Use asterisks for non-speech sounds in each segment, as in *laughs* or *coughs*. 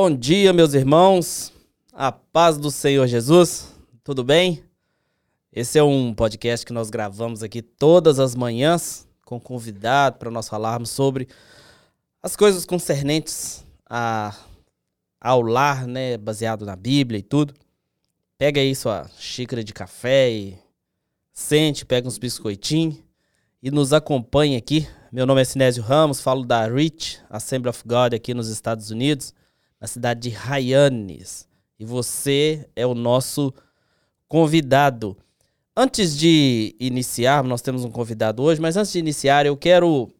Bom dia, meus irmãos. A paz do Senhor Jesus. Tudo bem? Esse é um podcast que nós gravamos aqui todas as manhãs com convidado para nós falarmos sobre as coisas concernentes a, ao lar, né, baseado na Bíblia e tudo. Pega aí sua xícara de café e sente, pega uns biscoitinhos e nos acompanhe aqui. Meu nome é Sinésio Ramos, falo da Rich Assembly of God aqui nos Estados Unidos na cidade de Hyannis. E você é o nosso convidado. Antes de iniciar, nós temos um convidado hoje, mas antes de iniciar, eu quero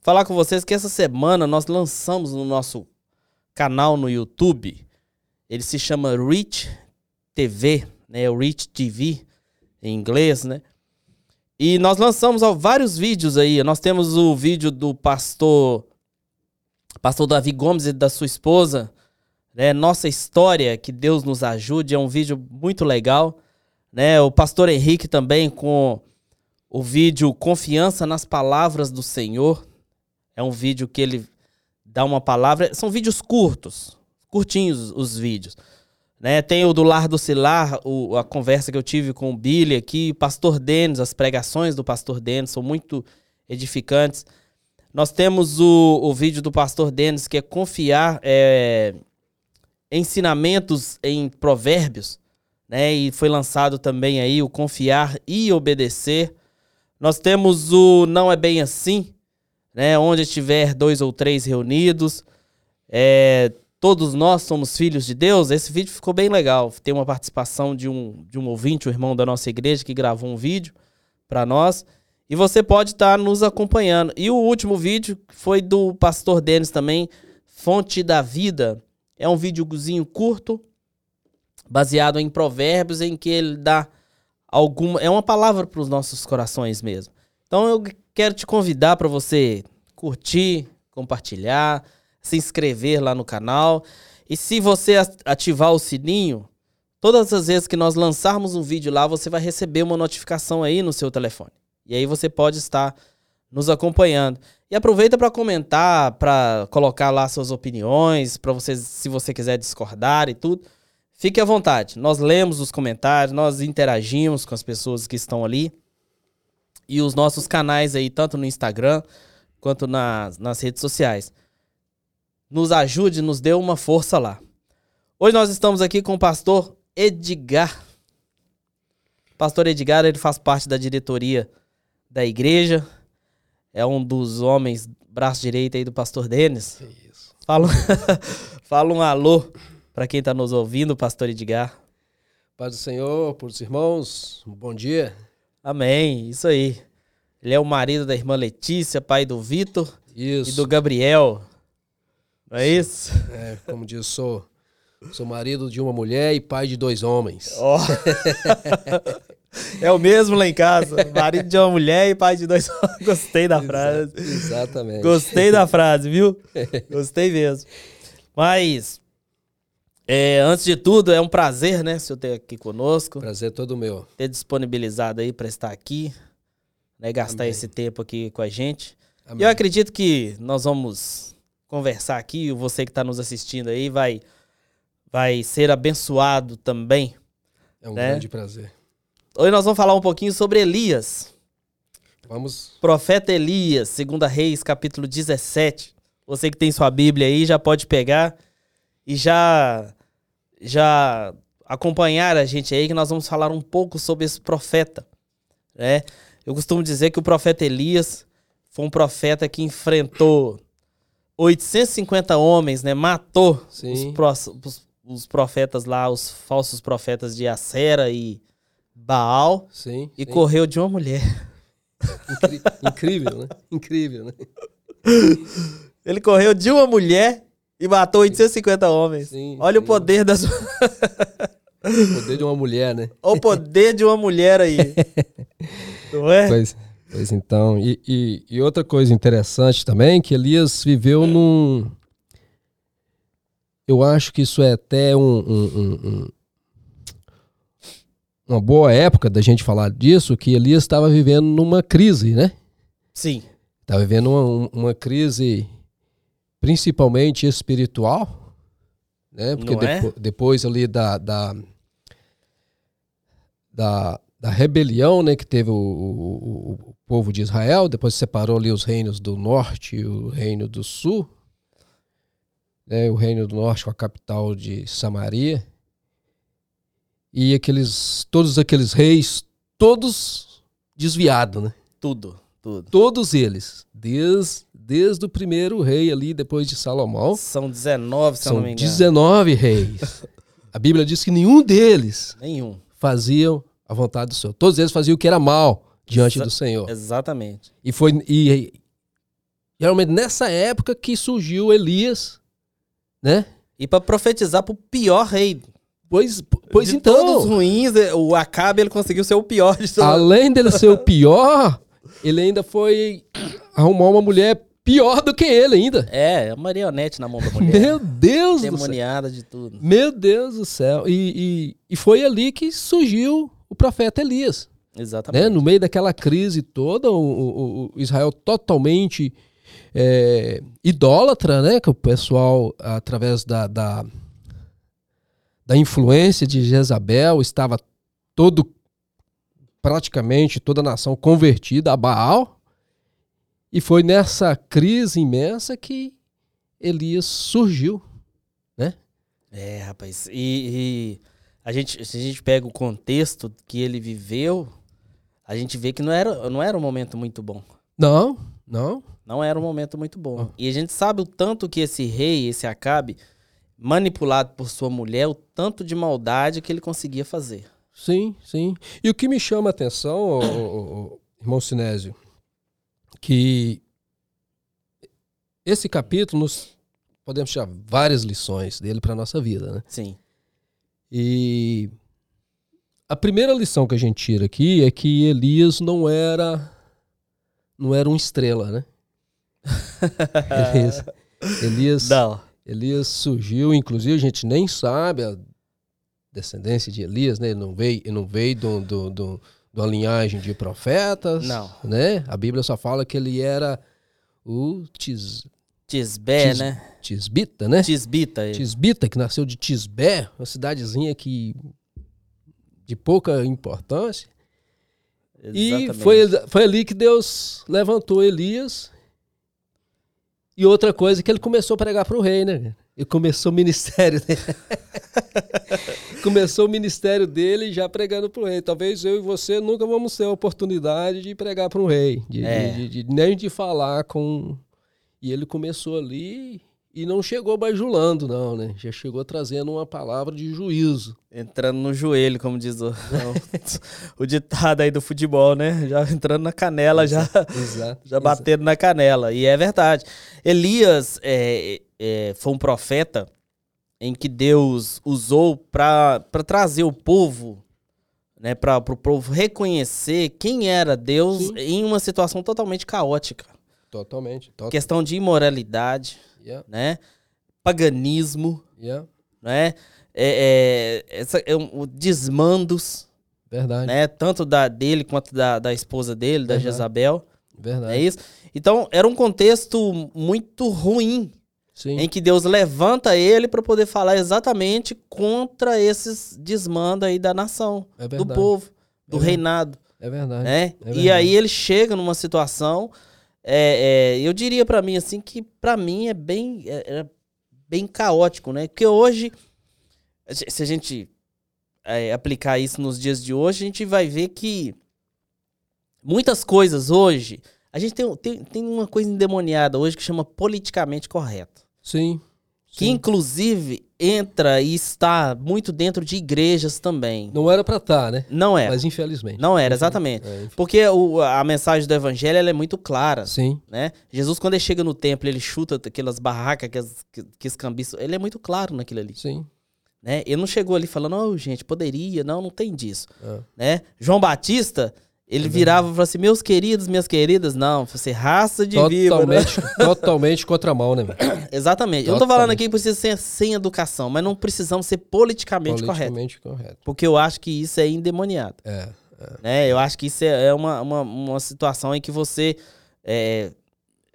falar com vocês que essa semana nós lançamos no nosso canal no YouTube. Ele se chama Rich TV, né? O Rich TV em inglês, né? E nós lançamos ó, vários vídeos aí. Nós temos o vídeo do pastor pastor Davi Gomes e da sua esposa, né? Nossa história, que Deus nos ajude, é um vídeo muito legal, né? O pastor Henrique também com o vídeo Confiança nas Palavras do Senhor. É um vídeo que ele dá uma palavra, são vídeos curtos, curtinhos os vídeos. Né, tem o do Lar do Cilar, o, a conversa que eu tive com o Billy aqui, o Pastor Denis, as pregações do Pastor Denis são muito edificantes. Nós temos o, o vídeo do pastor Denis, que é confiar é, ensinamentos em provérbios, né? E foi lançado também aí o confiar e obedecer. Nós temos o não é bem assim, né? Onde estiver dois ou três reunidos, é, todos nós somos filhos de Deus. Esse vídeo ficou bem legal. Tem uma participação de um, de um ouvinte, um irmão da nossa igreja, que gravou um vídeo para nós. E você pode estar tá nos acompanhando. E o último vídeo foi do pastor Denis também, Fonte da Vida. É um videozinho curto, baseado em provérbios, em que ele dá alguma. É uma palavra para os nossos corações mesmo. Então eu quero te convidar para você curtir, compartilhar, se inscrever lá no canal. E se você ativar o sininho, todas as vezes que nós lançarmos um vídeo lá, você vai receber uma notificação aí no seu telefone. E aí você pode estar nos acompanhando. E aproveita para comentar, para colocar lá suas opiniões, para você, se você quiser discordar e tudo. Fique à vontade. Nós lemos os comentários, nós interagimos com as pessoas que estão ali. E os nossos canais aí, tanto no Instagram quanto nas, nas redes sociais. Nos ajude, nos dê uma força lá. Hoje nós estamos aqui com o pastor Edgar. Pastor Edgar, ele faz parte da diretoria da igreja. É um dos homens, braço direito aí do pastor Denis. Isso. Fala, *laughs* fala um alô para quem está nos ouvindo, pastor Edgar. Paz do Senhor, por os irmãos, um bom dia. Amém, isso aí. Ele é o marido da irmã Letícia, pai do Vitor e do Gabriel. Não é isso? É, como diz, sou, sou marido de uma mulher e pai de dois homens. Oh. *laughs* É o mesmo lá em casa. Marido de uma mulher e pai de dois *laughs* Gostei da frase. Exatamente. Gostei da frase, viu? *laughs* Gostei mesmo. Mas, é, antes de tudo, é um prazer, né, o senhor ter aqui conosco. Prazer todo meu. Ter disponibilizado aí para estar aqui, né, gastar Amém. esse tempo aqui com a gente. Amém. E eu acredito que nós vamos conversar aqui, você que está nos assistindo aí vai, vai ser abençoado também. É um né? grande prazer. Hoje nós vamos falar um pouquinho sobre Elias. Vamos. Profeta Elias, 2 Reis, capítulo 17. Você que tem sua Bíblia aí já pode pegar e já já acompanhar a gente aí que nós vamos falar um pouco sobre esse profeta, né? Eu costumo dizer que o profeta Elias foi um profeta que enfrentou 850 homens, né? Matou os, os, os, profetas lá, os falsos profetas de Acera e Baal sim, e sim. correu de uma mulher. Incri incrível, né? Incrível, né? *laughs* Ele correu de uma mulher e matou 850 homens. Sim, Olha sim. o poder das. o *laughs* poder de uma mulher, né? o poder de uma mulher aí. *laughs* Não é? Pois, pois então. E, e, e, outra coisa interessante também, que Elias viveu num. Eu acho que isso é até um, um, um, uma boa época da gente falar disso, que Elias estava vivendo numa crise, né? Sim. Estava vivendo uma, uma crise principalmente espiritual, né? Porque é? depo- depois ali da, da, da, da rebelião, né, que teve o, o- o- o povo de Israel, depois separou ali os reinos do norte e o reino do sul, né, o reino do norte com a capital de Samaria, e aqueles, todos aqueles reis, todos desviados, né? Tudo, tudo. Todos eles, desde, desde o primeiro rei ali, depois de Salomão, São 19, se eu não são me engano. 19 reis. *laughs* A Bíblia diz que nenhum deles Nenhum. faziam a vontade do Senhor. Todos eles faziam o que era mal diante Exa- do Senhor. Exatamente. E foi e, e realmente nessa época que surgiu Elias, né? E pra profetizar pro pior rei. Pois, pois de então, todos os ruins, eh, o Acabe ele conseguiu ser o pior de todos. além dele ser o *laughs* pior, ele ainda foi arrumar uma mulher pior do que ele ainda. É, a marionete na mão da *laughs* mulher. Meu Deus do céu. Demoniada de tudo. Meu Deus do céu. E, e, e foi ali que surgiu o profeta Elias. Exatamente. né? No meio daquela crise toda, o, o- o Israel totalmente é, idólatra, né? Que o pessoal, através da, da, da influência de Jezabel, estava todo, praticamente toda a nação convertida a Baal. E foi nessa crise imensa que Elias surgiu. É, rapaz. E, e a gente, se a gente pega o contexto que ele viveu, a gente vê que não era, não era um momento muito bom. Não, não. Não era um momento muito bom. Ah. E a gente sabe o tanto que esse rei, esse Acabe, manipulado por sua mulher, o tanto de maldade que ele conseguia fazer. Sim, sim. E o que me chama a atenção, irmão Sinésio, que esse capítulo nos podemos tirar várias lições dele para nossa vida, né? Sim. E a primeira lição que a gente tira aqui é que Elias não era não era uma estrela, né? *laughs* Elias, Elias, Não. Elias surgiu, inclusive a gente nem sabe a descendência de Elias, né? Ele não veio, ele não veio do, do, do, de uma linhagem de profetas, Não. né? A Bíblia só fala que ele era o tis, Tisbé, Tis- né? Tisbita, né? Tisbita. ele. Tisbita, que nasceu de Tisbé, uma cidadezinha que de pouca importância. E Exatamente. foi, foi ali que Deus levantou Elias. E outra coisa que ele começou a pregar para o rei, né? Ele começou o ministério dele. *laughs* começou o ministério dele já pregando para o rei. Talvez eu e você nunca vamos ter a oportunidade de pregar para um rei, de, É. de- de- nem de falar com. E ele começou ali e não chegou bajulando, não, né? Já chegou trazendo uma palavra de juízo. Entrando no joelho, como diz o, *laughs* o ditado aí do futebol, né? Já entrando na canela, já, Exato. *laughs* já batendo na canela. E é verdade. Elias é, é, foi um profeta em que Deus usou para trazer o povo, né? Para o povo reconhecer quem era Deus Sim. em uma situação totalmente caótica. Totalmente. Tot Questão de imoralidade, yeah, né? Paganismo, yeah. né? É, é, essa, é um, desmandos, Verdade. né? Tanto da dele quanto da, da esposa dele, da Uhum. Jezabel, Verdade. é isso? Então, era um contexto muito ruim, Sim. em que Deus levanta ele para poder falar exatamente contra esses desmandos aí da nação, É do verdade. povo, do É verdade. reinado, É verdade. né? é e verdade. aí ele chega numa situação, é, é, eu diria para mim assim que para mim é bem, é, é bem caótico, né? Porque hoje, se a gente é, aplicar isso nos dias de hoje, a gente vai ver que muitas coisas hoje, a gente tem, tem, tem uma coisa endemoniada hoje que chama politicamente correto. Sim. Que inclusive entra e está muito dentro de igrejas também. Não era pra estar, né? Não era. Mas infelizmente. Não era, exatamente. É, Porque o- a mensagem do evangelho é muito clara, Sim. né? Jesus, quando ele chega no templo, ele chuta aquelas barracas, aquelas, que, que escambiçam, ele é muito claro naquilo ali, Sim. né? Ele não chegou ali falando, oh, gente, poderia, não, não tem disso, É. né? João Batista, ele virava e falava assim, meus queridos, minhas queridas, não, você raça de víbora. Totalmente, *laughs* totalmente contramão, né? *coughs* Exatamente. Eu não tô falando Totalmente. aqui que precisa ser sem educação, mas não precisamos ser politicamente, corretos. Politicamente correto. Porque eu acho que isso é endemoniado. É. né? Eu acho que isso é é uma, uma, uma situação em que você é,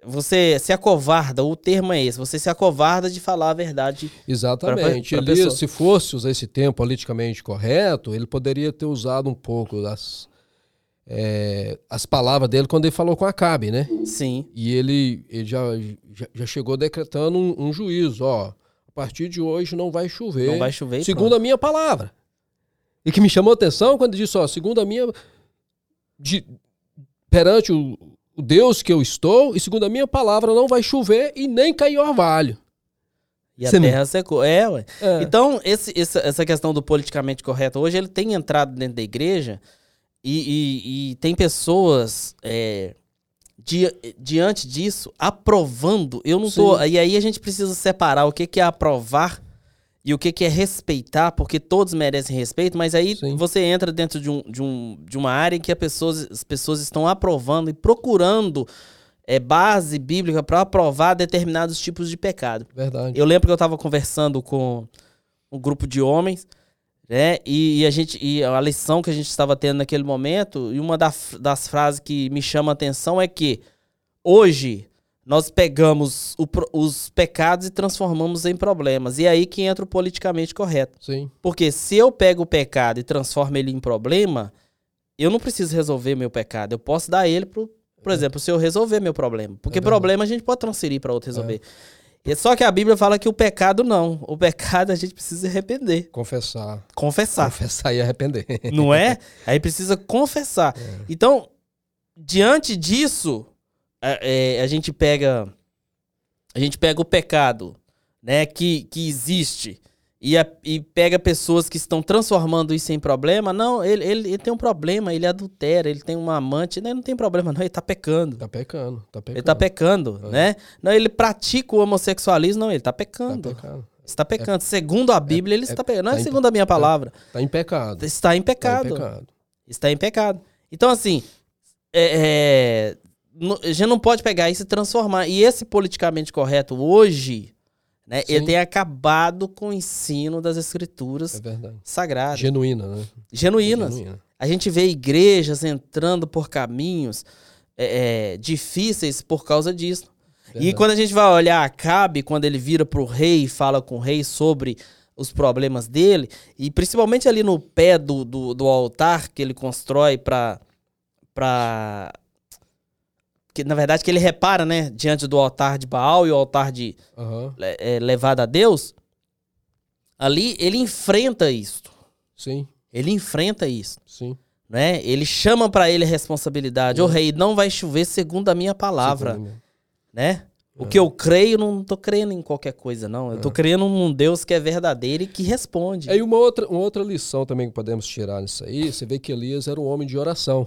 você se acovarda, o termo é esse, você se acovarda de falar a verdade. Exatamente. pra- pra Elias, pessoa. se fosse usar esse termo politicamente correto, ele poderia ter usado um pouco das é, as palavras dele quando ele falou com Acabe, né? Sim, E ele, ele já, já, já chegou decretando um, um juízo, ó. A partir de hoje não vai chover. não vai chover. segundo a minha palavra. E que me chamou a atenção quando disse, ó, segundo a minha. de- perante o, o Deus que eu estou, e segundo a minha palavra, não vai chover e nem cair orvalho. E a Você não- terra secou. É, ué. É, Então, esse, essa, essa questão do politicamente correto hoje, ele tem entrado dentro da igreja e, e- e tem pessoas é, di- diante disso aprovando. Eu não tô. E aí a gente precisa separar o que, que é aprovar e o que, que é respeitar, porque todos merecem respeito, mas aí Sim. você entra dentro de, um, de, um, de uma área em que pessoas, as pessoas estão aprovando e procurando é, base bíblica para aprovar determinados tipos de pecado. verdade. Eu lembro que eu tava conversando com um grupo de homens, né? E, e a gente e a lição que a gente estava tendo naquele momento, e uma da- das frases que me chama a atenção é que hoje nós pegamos o os pecados e transformamos em problemas. E é aí que entra o politicamente correto. Sim, Porque se eu pego o pecado e transformo ele em problema, eu não preciso resolver meu pecado. Eu posso dar ele pro, por exemplo, se eu resolver meu problema. Porque É problema a gente pode transferir para outro resolver. E só que a Bíblia fala que o pecado não. O pecado a gente precisa arrepender, confessar. confessar. Confessar e arrepender. *laughs* Não é? *laughs* Aí precisa confessar. Então, diante disso, a, é, a gente pega a gente pega o pecado, né, que, que existe e, a- e pega pessoas que estão transformando isso em problema. Não, ele, ele, ele tem um problema, ele adultera, ele tem uma amante, né, não tem problema não, ele tá pecando. Tá pecando, tá pecando. Ele tá pecando, né? Não, ele pratica o homossexualismo, não, ele tá Tá pecando. pecando. Está pecando. Segundo a Bíblia, ele é- está pecando. Não é tá em- segundo a minha palavra. Tá em pecado. Está em Tá pecado em pecado. está em pecado. Então, assim, é, é, a gente não pode pegar isso e transformar. E esse politicamente correto hoje, né, ele tem acabado com o ensino das escrituras É sagradas, Genuína, né? genuínas. Genuína. A gente vê igrejas entrando por caminhos é, é, difíceis por causa disso. E Verdade. quando a gente vai olhar Acabe, quando ele vira pro rei e fala com o rei sobre os problemas dele, e principalmente ali no pé do, do, do altar que ele constrói para para que na verdade que ele repara, né, diante do altar de Baal e o altar de Aham. é, levado a Deus, ali ele enfrenta isso. Sim, Ele enfrenta isso, sim. né? Ele chama para ele a responsabilidade. Ô rei, não vai chover segundo a minha palavra Segundo, né? O que eu creio, não tô crendo em qualquer coisa, não. Eu tô crendo num Deus que é verdadeiro e que responde. Aí uma outra, uma outra lição também que podemos tirar nisso aí, você vê que Elias era um homem de oração.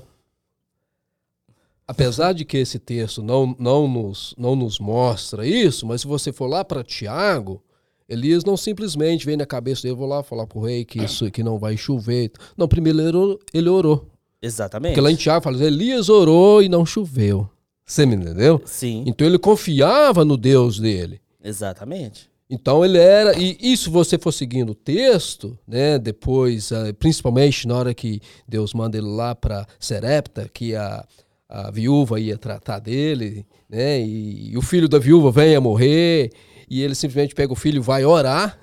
Apesar de que esse texto não, não, nos, não nos mostra isso, mas se você for lá para Tiago, Elias não simplesmente vem na cabeça dele, vou lá falar pro rei que isso que não vai chover. Não, primeiro ele orou. Ele orou. Exatamente. Porque lá em Tiago fala, Elias orou e não choveu. Você me entendeu? Sim, Então ele confiava no Deus dele. exatamente. Então ele era, e isso você for seguindo o texto, né? Depois, ah, principalmente na hora que Deus manda ele lá para Serepta, que a, a viúva ia tratar dele, né? E, e o filho da viúva vem a morrer, e ele simplesmente pega o filho e vai orar.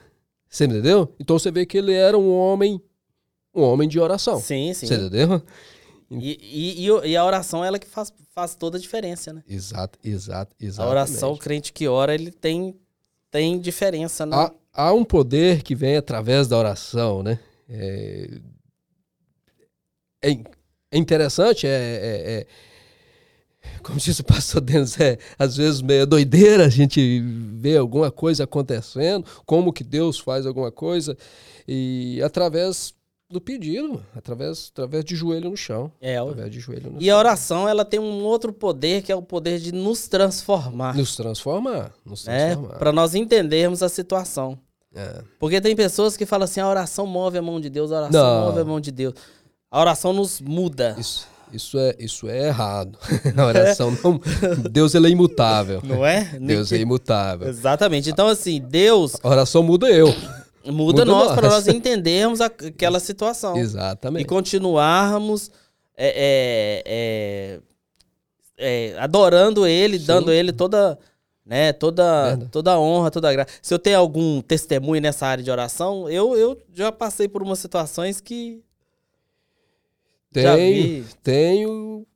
Você entendeu? Então você vê que ele era um homem, um homem de oração. Sim, sim. Você entendeu? E, e, e a oração é ela que faz, faz toda a diferença, né? Exato, exato, A exato. oração, o crente que ora, ele tem, tem diferença, né? há, há um poder que vem através da oração, né? É, é, é interessante, é, é- é- como disse o pastor Denis, é às vezes meio doideira a gente ver alguma coisa acontecendo, como que Deus faz alguma coisa, e através do pedido, através, através de joelho no chão. É, Através de joelho no e a oração, ela tem um outro poder, que é o poder de nos transformar, Nos transformar. Nos né? transformar. Para nós entendermos a situação. É. Porque tem pessoas que falam assim, a oração move a mão de Deus, a oração Não. move a mão de Deus. A oração nos muda. Isso, isso, é, isso é errado. *laughs* A oração não. Deus ele é imutável. Não é? *laughs* Deus é imutável. Exatamente. Então, assim, Deus A oração muda eu. muda, Muda nós nós. para nós entendermos aquela situação. E Exatamente. continuarmos é, é, é, é, adorando ele, Sim. dando ele toda, né, toda, Verdade. toda honra, toda a graça. Se eu tenho algum testemunho nessa área de oração, eu, eu já passei por umas situações que Tenho, tenho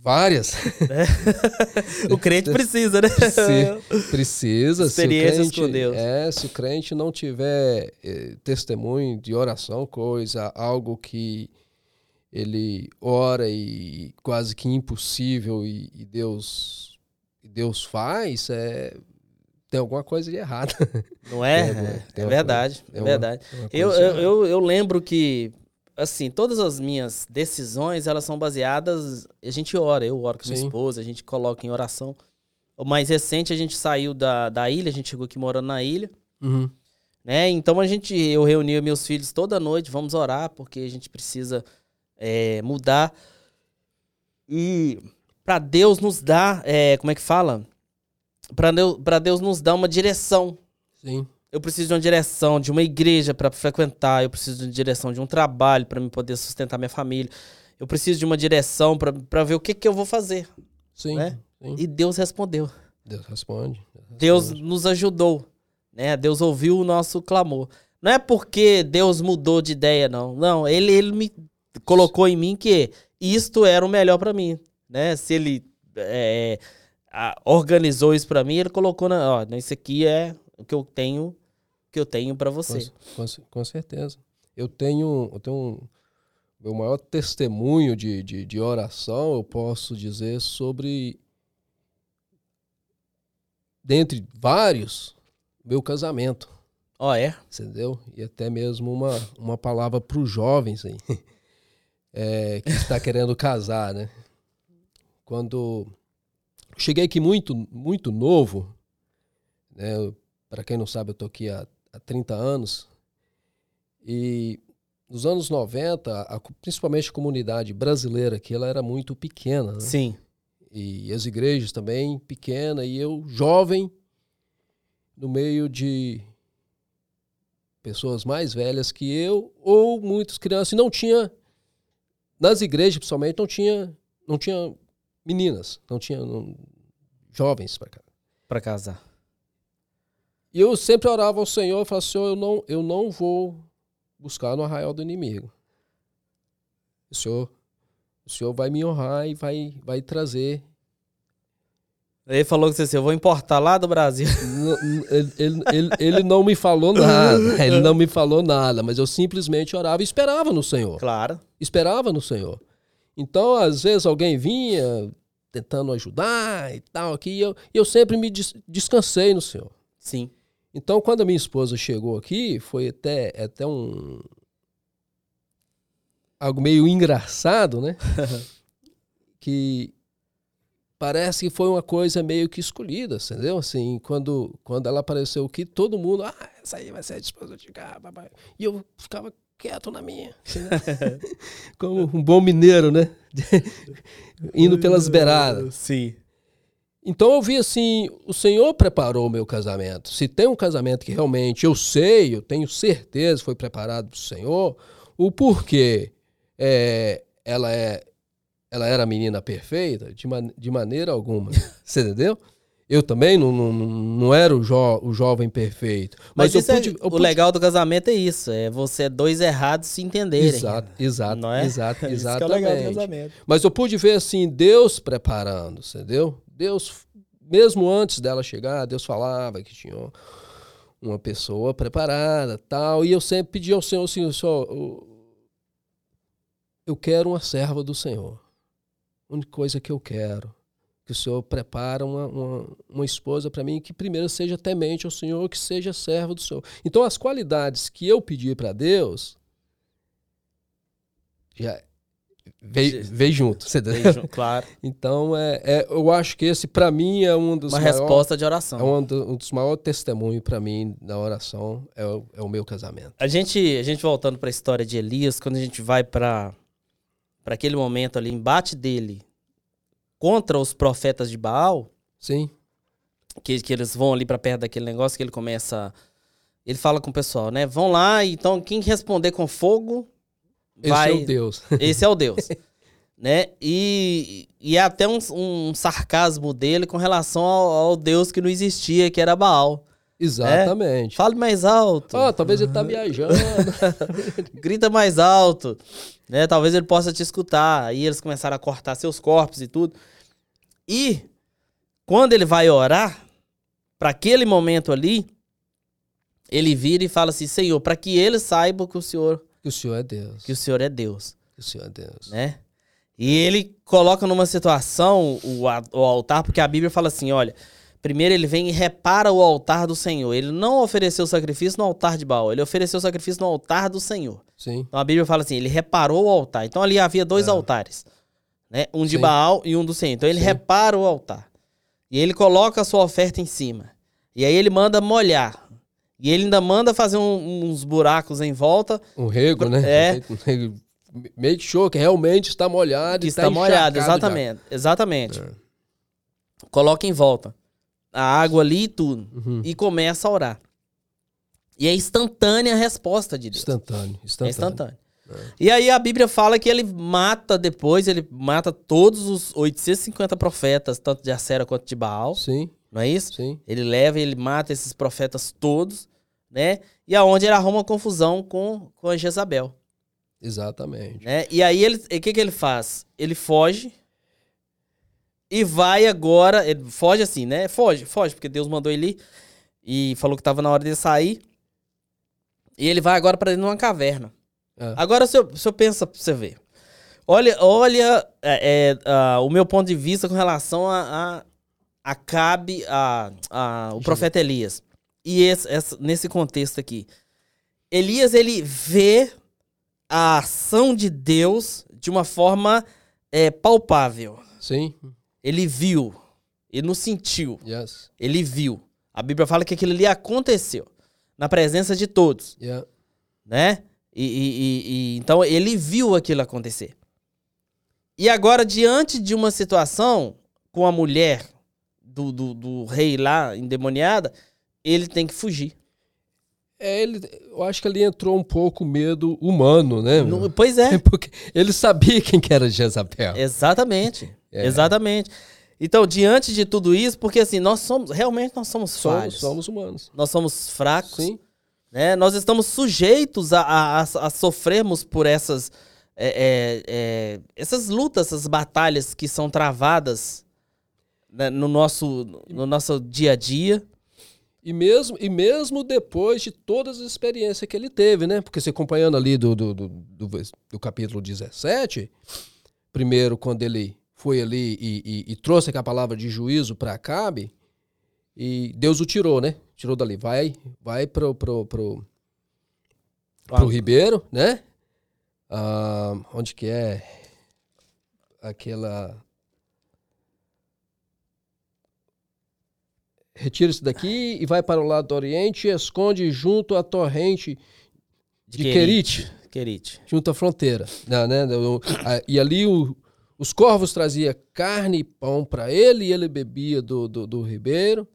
várias. *laughs* O crente precisa, né? Preci- Precisa. se o Experiências crente- com Deus. É, se o crente não tiver eh, testemunho de oração, coisa, algo que ele ora e quase que impossível e, e Deus e Deus faz, é, tem alguma coisa de errado. Não é? *laughs* É, tem uma verdade, coisa- é verdade. Uma Eu, eu, errada. eu, eu lembro que, assim, todas as minhas decisões, elas são baseadas, a gente ora, eu oro com minha Sim. esposa, a gente coloca em oração. O mais recente, a gente saiu da, da ilha, a gente chegou aqui morando na ilha, Uhum. né? Então a gente, eu reunia meus filhos toda noite, vamos orar, porque a gente precisa é, mudar. E para Deus nos dar, é, como é que fala? Para Deus, pra Deus nos dar uma direção. Sim. Eu preciso de uma direção, de uma igreja para frequentar. Eu preciso de uma direção de um trabalho para me poder sustentar minha família. Eu preciso de uma direção para ver o que, que eu vou fazer. Sim. Né? sim. E Deus respondeu. Deus responde. Deus responde. nos ajudou. Né? Deus ouviu o nosso clamor. Não é porque Deus mudou de ideia, não. Não, ele, ele me colocou em mim que isto era o melhor para mim. Né? Se ele é, a- organizou isso para mim, ele colocou na. Ó, isso aqui é o que eu tenho que eu tenho para você. Com, com- com certeza. Eu tenho, eu tenho um, meu maior testemunho de, de, de oração, eu posso dizer sobre, dentre vários, meu casamento, Ó, é? entendeu? E até mesmo uma, uma palavra para os jovens *laughs* aí, é, que está querendo casar, né? Quando cheguei aqui muito, muito novo, né? Para quem não sabe, eu tô aqui há, há 30 anos. E nos anos 90, a- principalmente a comunidade brasileira aqui, ela era muito pequena, né? Sim. E as igrejas também pequena e eu jovem no meio de pessoas mais velhas que eu ou muitas crianças e não tinha nas igrejas principalmente não tinha não tinha meninas, não tinha não- jovens para cá. Pra casar. E eu sempre orava ao Senhor e falava, Senhor, eu não, eu não vou buscar no arraial do inimigo. O Senhor, o Senhor vai me honrar e vai, vai trazer. Ele falou que você assim, eu vou importar lá do Brasil. *laughs* Ele, ele, ele, ele não me falou nada, *laughs* ele não me falou nada, mas eu simplesmente orava e esperava no Senhor. Claro. Esperava no Senhor. Então, às vezes, alguém vinha tentando ajudar e tal, aqui, e eu, eu sempre me des- descansei no Senhor. Sim. Então, quando a minha esposa chegou aqui, foi até, até um. algo meio engraçado, né? *laughs* que parece que foi uma coisa meio que escolhida, entendeu? Assim, quando, quando ela apareceu aqui, todo mundo, ah, essa aí vai ser a esposa de cá, papai. E eu ficava quieto na minha. assim, *laughs* né? Como um bom mineiro, né? *laughs* Indo pelas beiradas. Sim. Então eu vi assim, o Senhor preparou o meu casamento. Se tem um casamento que realmente eu sei, eu tenho certeza foi preparado do Senhor, o porquê é, ela é ela era a menina perfeita de, man- de maneira alguma. *laughs* Você entendeu? Eu também não, não, não era o, jo, o jovem perfeito. Mas, Mas, é- pude, eu o pude- legal do casamento é isso. É você dois errados se entenderem. Exato, exato, Não é? exato, *laughs* Isso que é o legal do exatamente. casamento. Mas eu pude ver assim, Deus preparando, entendeu? Deus, mesmo antes dela chegar, Deus falava que tinha uma pessoa preparada, tal, e eu sempre pedi ao Senhor assim, Senhor, eu- quero uma serva do Senhor. A única coisa que eu quero que o Senhor prepara uma, uma, uma esposa para mim que primeiro seja temente ao Senhor, que seja serva do Senhor. Então as qualidades que eu pedi para Deus já veio, veio junto, você entendeu? Beijo, claro. *laughs* Então, é, é, eu acho que esse, para mim, é um dos Uma maiores, resposta de é oração. um, do- um dos maiores testemunhos para mim na oração, é o, é o meu casamento. A gente, a gente voltando para a história de Elias, quando a gente vai para para aquele momento ali, embate dele contra os profetas de Baal, Sim, que, que eles vão ali para perto daquele negócio que ele começa. Ele fala com o pessoal, né? Vão lá, então quem responder com fogo esse vai. é o Deus. *laughs* Esse é o Deus. né? E, e é até um, um sarcasmo dele com relação ao, ao Deus que não existia, que era Baal. Exatamente. Fale mais alto. Ah, talvez ele tá viajando. *laughs* Grita mais alto. Né? Talvez ele possa te escutar. Aí eles começaram a cortar seus corpos e tudo. E quando ele vai orar, para aquele momento ali, ele vira e fala assim: Senhor, para que eles saibam que o Senhor que o Senhor é Deus. que o Senhor é Deus, Que o Senhor é Deus. né? E ele coloca numa situação o, o altar, porque a Bíblia fala assim: olha, primeiro ele vem e repara o altar do Senhor. Ele não ofereceu sacrifício no altar de Baal, ele ofereceu sacrifício no altar do Senhor. Sim. Então a Bíblia fala assim: ele reparou o altar. Então ali havia dois altares, né? Um de Sim. Baal e um do Senhor. Então ele Sim. repara o altar. E ele coloca a sua oferta em cima. E aí ele manda molhar. E ele ainda manda fazer um- uns buracos em volta Um rego, né? É. Um rego. Make sure que realmente está molhado. que e está molhado. encharcado já. Exatamente. Exatamente. É. Coloca em volta a água ali e tudo. Uhum. E começa a orar. E é instantânea a resposta de Deus. Instantâneo. É Instantâneo. instantâneo. E aí a Bíblia fala que ele mata depois, ele mata todos os 850 profetas, tanto de Acera quanto de Baal, Sim, não é isso? sim. Ele leva e ele mata esses profetas todos, né? E aonde ele arruma confusão com, com a Jezabel, Exatamente. né? E aí ele, o que que ele faz? Ele foge e vai agora, ele foge assim, né? Foge, foge, porque Deus mandou ele ir e falou que tava na hora de sair. E ele vai agora para dentro de uma caverna. É. Agora, se eu, se eu pensa pra você ver. Olha, olha é, é, o meu ponto de vista com relação a, a, a Cabe, a, a, o profeta Elias. E esse, essa- nesse contexto aqui. Elias, ele vê a ação de Deus de uma forma é, palpável. Sim. Ele viu. Ele não sentiu. Yes. Ele viu. A Bíblia fala que aquilo ali aconteceu. Na presença de todos Yeah. né? E, e- e- e- então ele viu aquilo acontecer. E agora, diante de uma situação com a mulher do, do, do rei lá, endemoniada, ele tem que fugir. É, ele, eu acho que ali entrou um pouco o medo humano, né? Não- pois é, *laughs* Porque ele sabia quem que era Jezabel. exatamente. É. Exatamente. Então, diante de tudo isso, porque assim, nós somos, realmente nós somos Somos, falhos. somos humanos. Nós somos fracos. Sim. né? Nós estamos sujeitos a, a, a- a sofrermos por essas, é, é, é, essas lutas, essas batalhas que são travadas né, no, nosso, no nosso dia a dia. E mesmo, e mesmo depois de todas as experiências que ele teve, né? Porque você acompanhando ali do, do, do, do, do capítulo 17, primeiro quando ele foi ali e, e- e trouxe aquela palavra de juízo para Acabe, e Deus o tirou, né? Tirou dali. Vai, vai pro, pro, pro, pro Ribeiro, né? Ah, onde que é? Aquela. Retira-se daqui e vai para o lado do Oriente e esconde junto à torrente de Querite, Querite. junto à fronteira. Né, né, o- a- e ali o- os corvos traziam carne e pão para ele e ele bebia do, do, do ribeiro.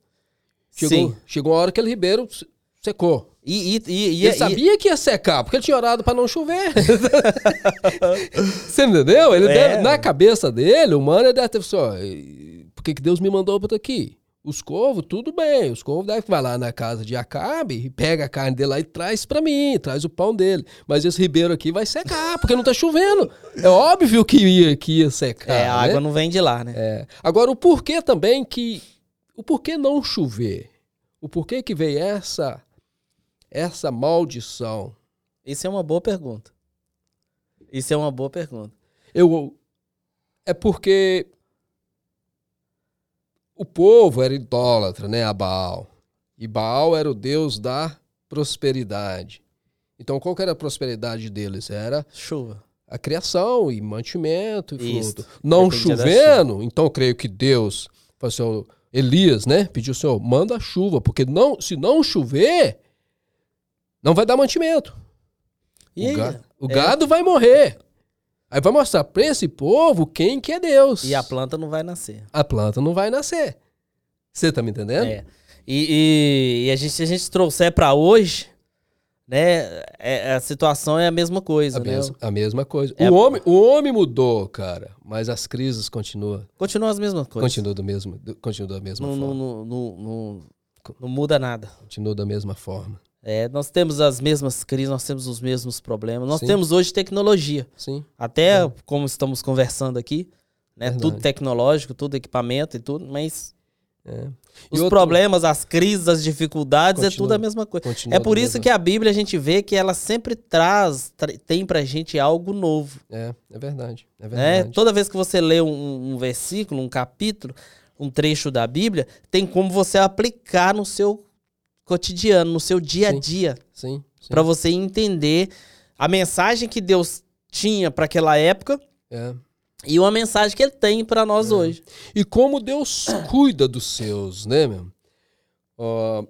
Chegou, Sim. chegou uma hora que aquele ribeiro se- secou. E, e, e, ele e- sabia que ia secar, porque ele tinha orado para não chover. *laughs* Você entendeu? Ele É. deve- na cabeça dele, o mano, ele deve ter assim, ó, e- por que, que Deus me mandou para aqui? Os corvos, tudo bem. Os corvos devem vai lá na casa de Acabe e pega a carne dele lá e traz para mim, traz o pão dele. Mas esse ribeiro aqui vai secar, porque não tá chovendo. É óbvio que ia, que ia secar. é, a né? água não vem de lá, né? É. Agora, o porquê também que. O porquê não chover? O porquê que veio essa, essa maldição? Isso é uma boa pergunta. Isso é uma boa pergunta. Eu, é porque o povo era idólatra, né, a Baal. E Baal era o deus da prosperidade. Então, qual que era a prosperidade deles? Era Chuva. a criação e mantimento e fruto. Não Dependia chovendo, então eu creio que Deus, assim, Elias, né, pediu assim, ó, manda chuva, porque não, se não chover, não vai dar mantimento. E o gado, o É. gado vai morrer. Aí vai mostrar para esse povo quem que é Deus. E a planta não vai nascer. A planta não vai nascer. Você tá me entendendo? É. E, e- e a gente, se a gente trouxer pra hoje, né? É, a situação é a mesma coisa, A, né? mesma, a mesma coisa. É- O, homem, o homem mudou, cara, mas as crises continuam. Continua as mesmas coisas. Continua, do mesmo, continua da mesma Não, forma. não, não, não, não- não muda nada. Continua da mesma forma. É, nós temos as mesmas crises, nós temos os mesmos problemas. Nós Sim. temos hoje tecnologia. Sim. Até como estamos conversando aqui, né? Verdade. Tudo tecnológico, tudo equipamento e tudo, mas É. os outro- problemas, as crises, as dificuldades, é Continua- tudo a mesma coisa. Continua É por isso mesma- que a Bíblia a gente vê que ela sempre traz, tra- tem pra gente algo novo. É, é verdade. É Né? verdade. Toda vez que você lê um, um versículo, um capítulo, um trecho da Bíblia, tem como você aplicar no seu cotidiano, no seu dia a dia, Sim. sim. Pra você entender a mensagem que Deus tinha para aquela época É. e uma mensagem que ele tem pra nós hoje. E como Deus cuida dos seus, né, meu? Ó,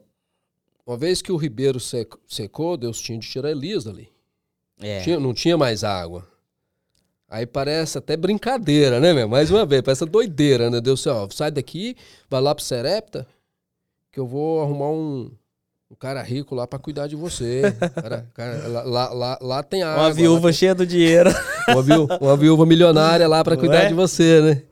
uma vez que o ribeiro sec- secou, Deus tinha de tirar Elias dali. É. Tinha- não tinha mais água. Aí parece até brincadeira, né, meu? Mais uma vez, parece doideira, né? Deus, ó, sai daqui, vai lá pro Serepta, que eu vou arrumar um, um cara rico lá pra cuidar de você. Cara, cara, lá, lá, lá, tem água. Uma viúva cheia do dinheiro. uma, viú- uma viúva milionária lá pra Não cuidar é? de você, né?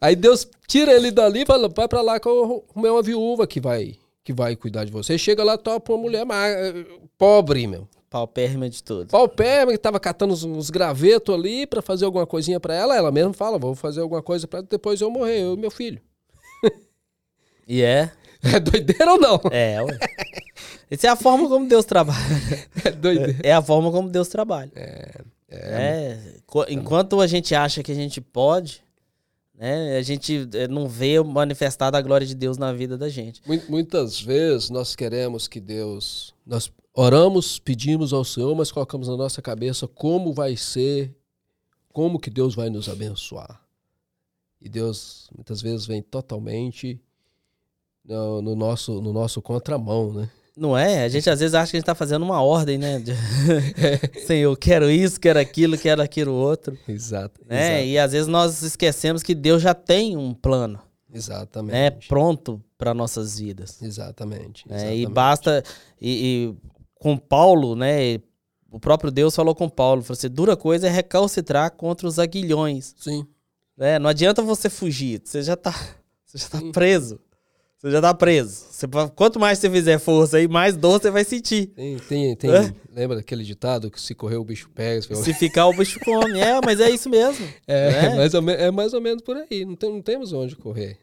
Aí Deus tira ele dali e fala, vai pra lá que eu arrumei uma viúva que vai, que vai cuidar de você. Chega lá, topa uma mulher ma- pobre, meu. Paupérrima de tudo. Paupérrima, que tava catando uns, uns gravetos ali pra fazer alguma coisinha pra ela. Ela mesma fala, vou fazer alguma coisa pra depois eu morrer, eu e meu filho. E é. *laughs* É doideira ou não? É, ué. Essa é a forma como Deus trabalha. É doideira. É a forma como Deus trabalha. É. co- Enquanto a gente acha que a gente pode, né? A gente eh, não vê manifestada a glória de Deus na vida da gente. Mu- Muitas vezes nós queremos que Deus. Nós oramos, pedimos ao Senhor, mas colocamos na nossa cabeça como vai ser, como que Deus vai nos abençoar. E Deus muitas vezes vem totalmente no, no nosso, no nosso contramão, né? Não é? A gente às vezes acha que a gente tá fazendo uma ordem, né? De- *laughs* *laughs* Senhor, quero isso, quero aquilo, quero aquilo outro. Exato. Né? exa- E às vezes nós esquecemos que Deus já tem um plano, né? Exatamente. Pronto para nossas vidas. Exatamente. né? E exatamente. basta. E, e com Paulo, né? O próprio Deus falou com Paulo: falou assim, dura coisa é recalcitrar contra os aguilhões. Sim. Né? Não adianta você fugir, você já tá, *laughs* você já tá Sim. preso. Você já tá preso. Você, quanto mais você fizer força aí, mais dor você vai sentir. Tem, tem, tem É? lembra daquele ditado que se correr o bicho pega? se- Se ficar, o bicho come. É, mas é isso mesmo. *laughs* É, né? mais ou me- é mais ou menos por aí. Não, tem- não temos onde correr.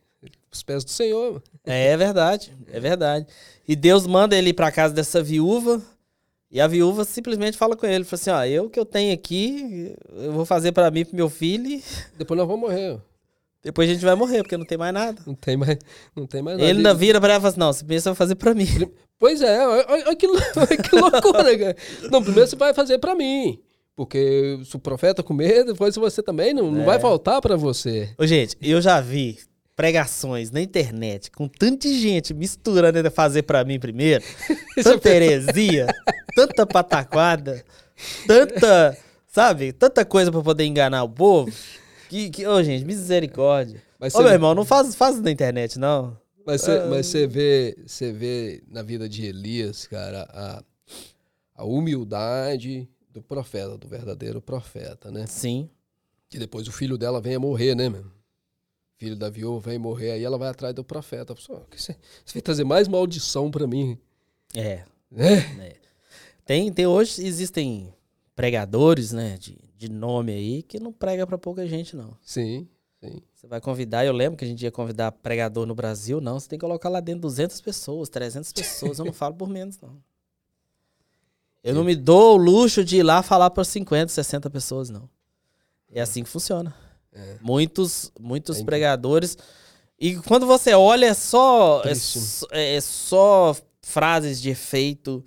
Os pés do Senhor. É, é verdade, é verdade. E Deus manda ele pra casa dessa viúva. E a viúva simplesmente fala com ele, fala assim, ó, eu que eu tenho aqui, eu vou fazer pra mim, pro meu filho, e Depois nós vamos morrer. Depois a gente vai morrer, porque não tem mais nada. Não tem mais, não tem mais nada. Ele ainda vira pra ela e fala assim, não, você pensa fazer pra mim. Pois é, olha, que, *laughs* que loucura, cara. Não, primeiro você vai fazer pra mim. Porque se o profeta comer, depois você também não, não É. vai faltar pra você. Ô, gente, eu já vi pregações na internet com tanta gente misturando ele fazer pra mim primeiro, *laughs* tanta heresia, tanta pataquada, tanta, sabe, tanta coisa pra poder enganar o povo, que, que ô, gente, misericórdia. Mas Ô, meu irmão, não faz, faz na internet, não. mas você, mas você vê, você vê na vida de Elias, cara, a, a humildade do profeta, do verdadeiro profeta, né? Sim, Que depois o filho dela vem a morrer, né, meu? Filho da viúva vem morrer, aí ela vai atrás do profeta. Pessoal, você, vai trazer mais maldição pra mim. é. É. Tem, tem hoje, existem pregadores, né, de, de nome aí, que não prega pra pouca gente, não. Sim, sim. Você vai convidar, eu lembro que a gente ia convidar pregador no Brasil, não, você tem que colocar lá dentro 200 pessoas, 300 pessoas, eu não falo por menos, não. Eu não me dou o luxo de ir lá falar para 50, 60 pessoas, não. É assim que funciona. É. Muitos, muitos É pregadores. E quando você olha, é só, é, é só frases de efeito,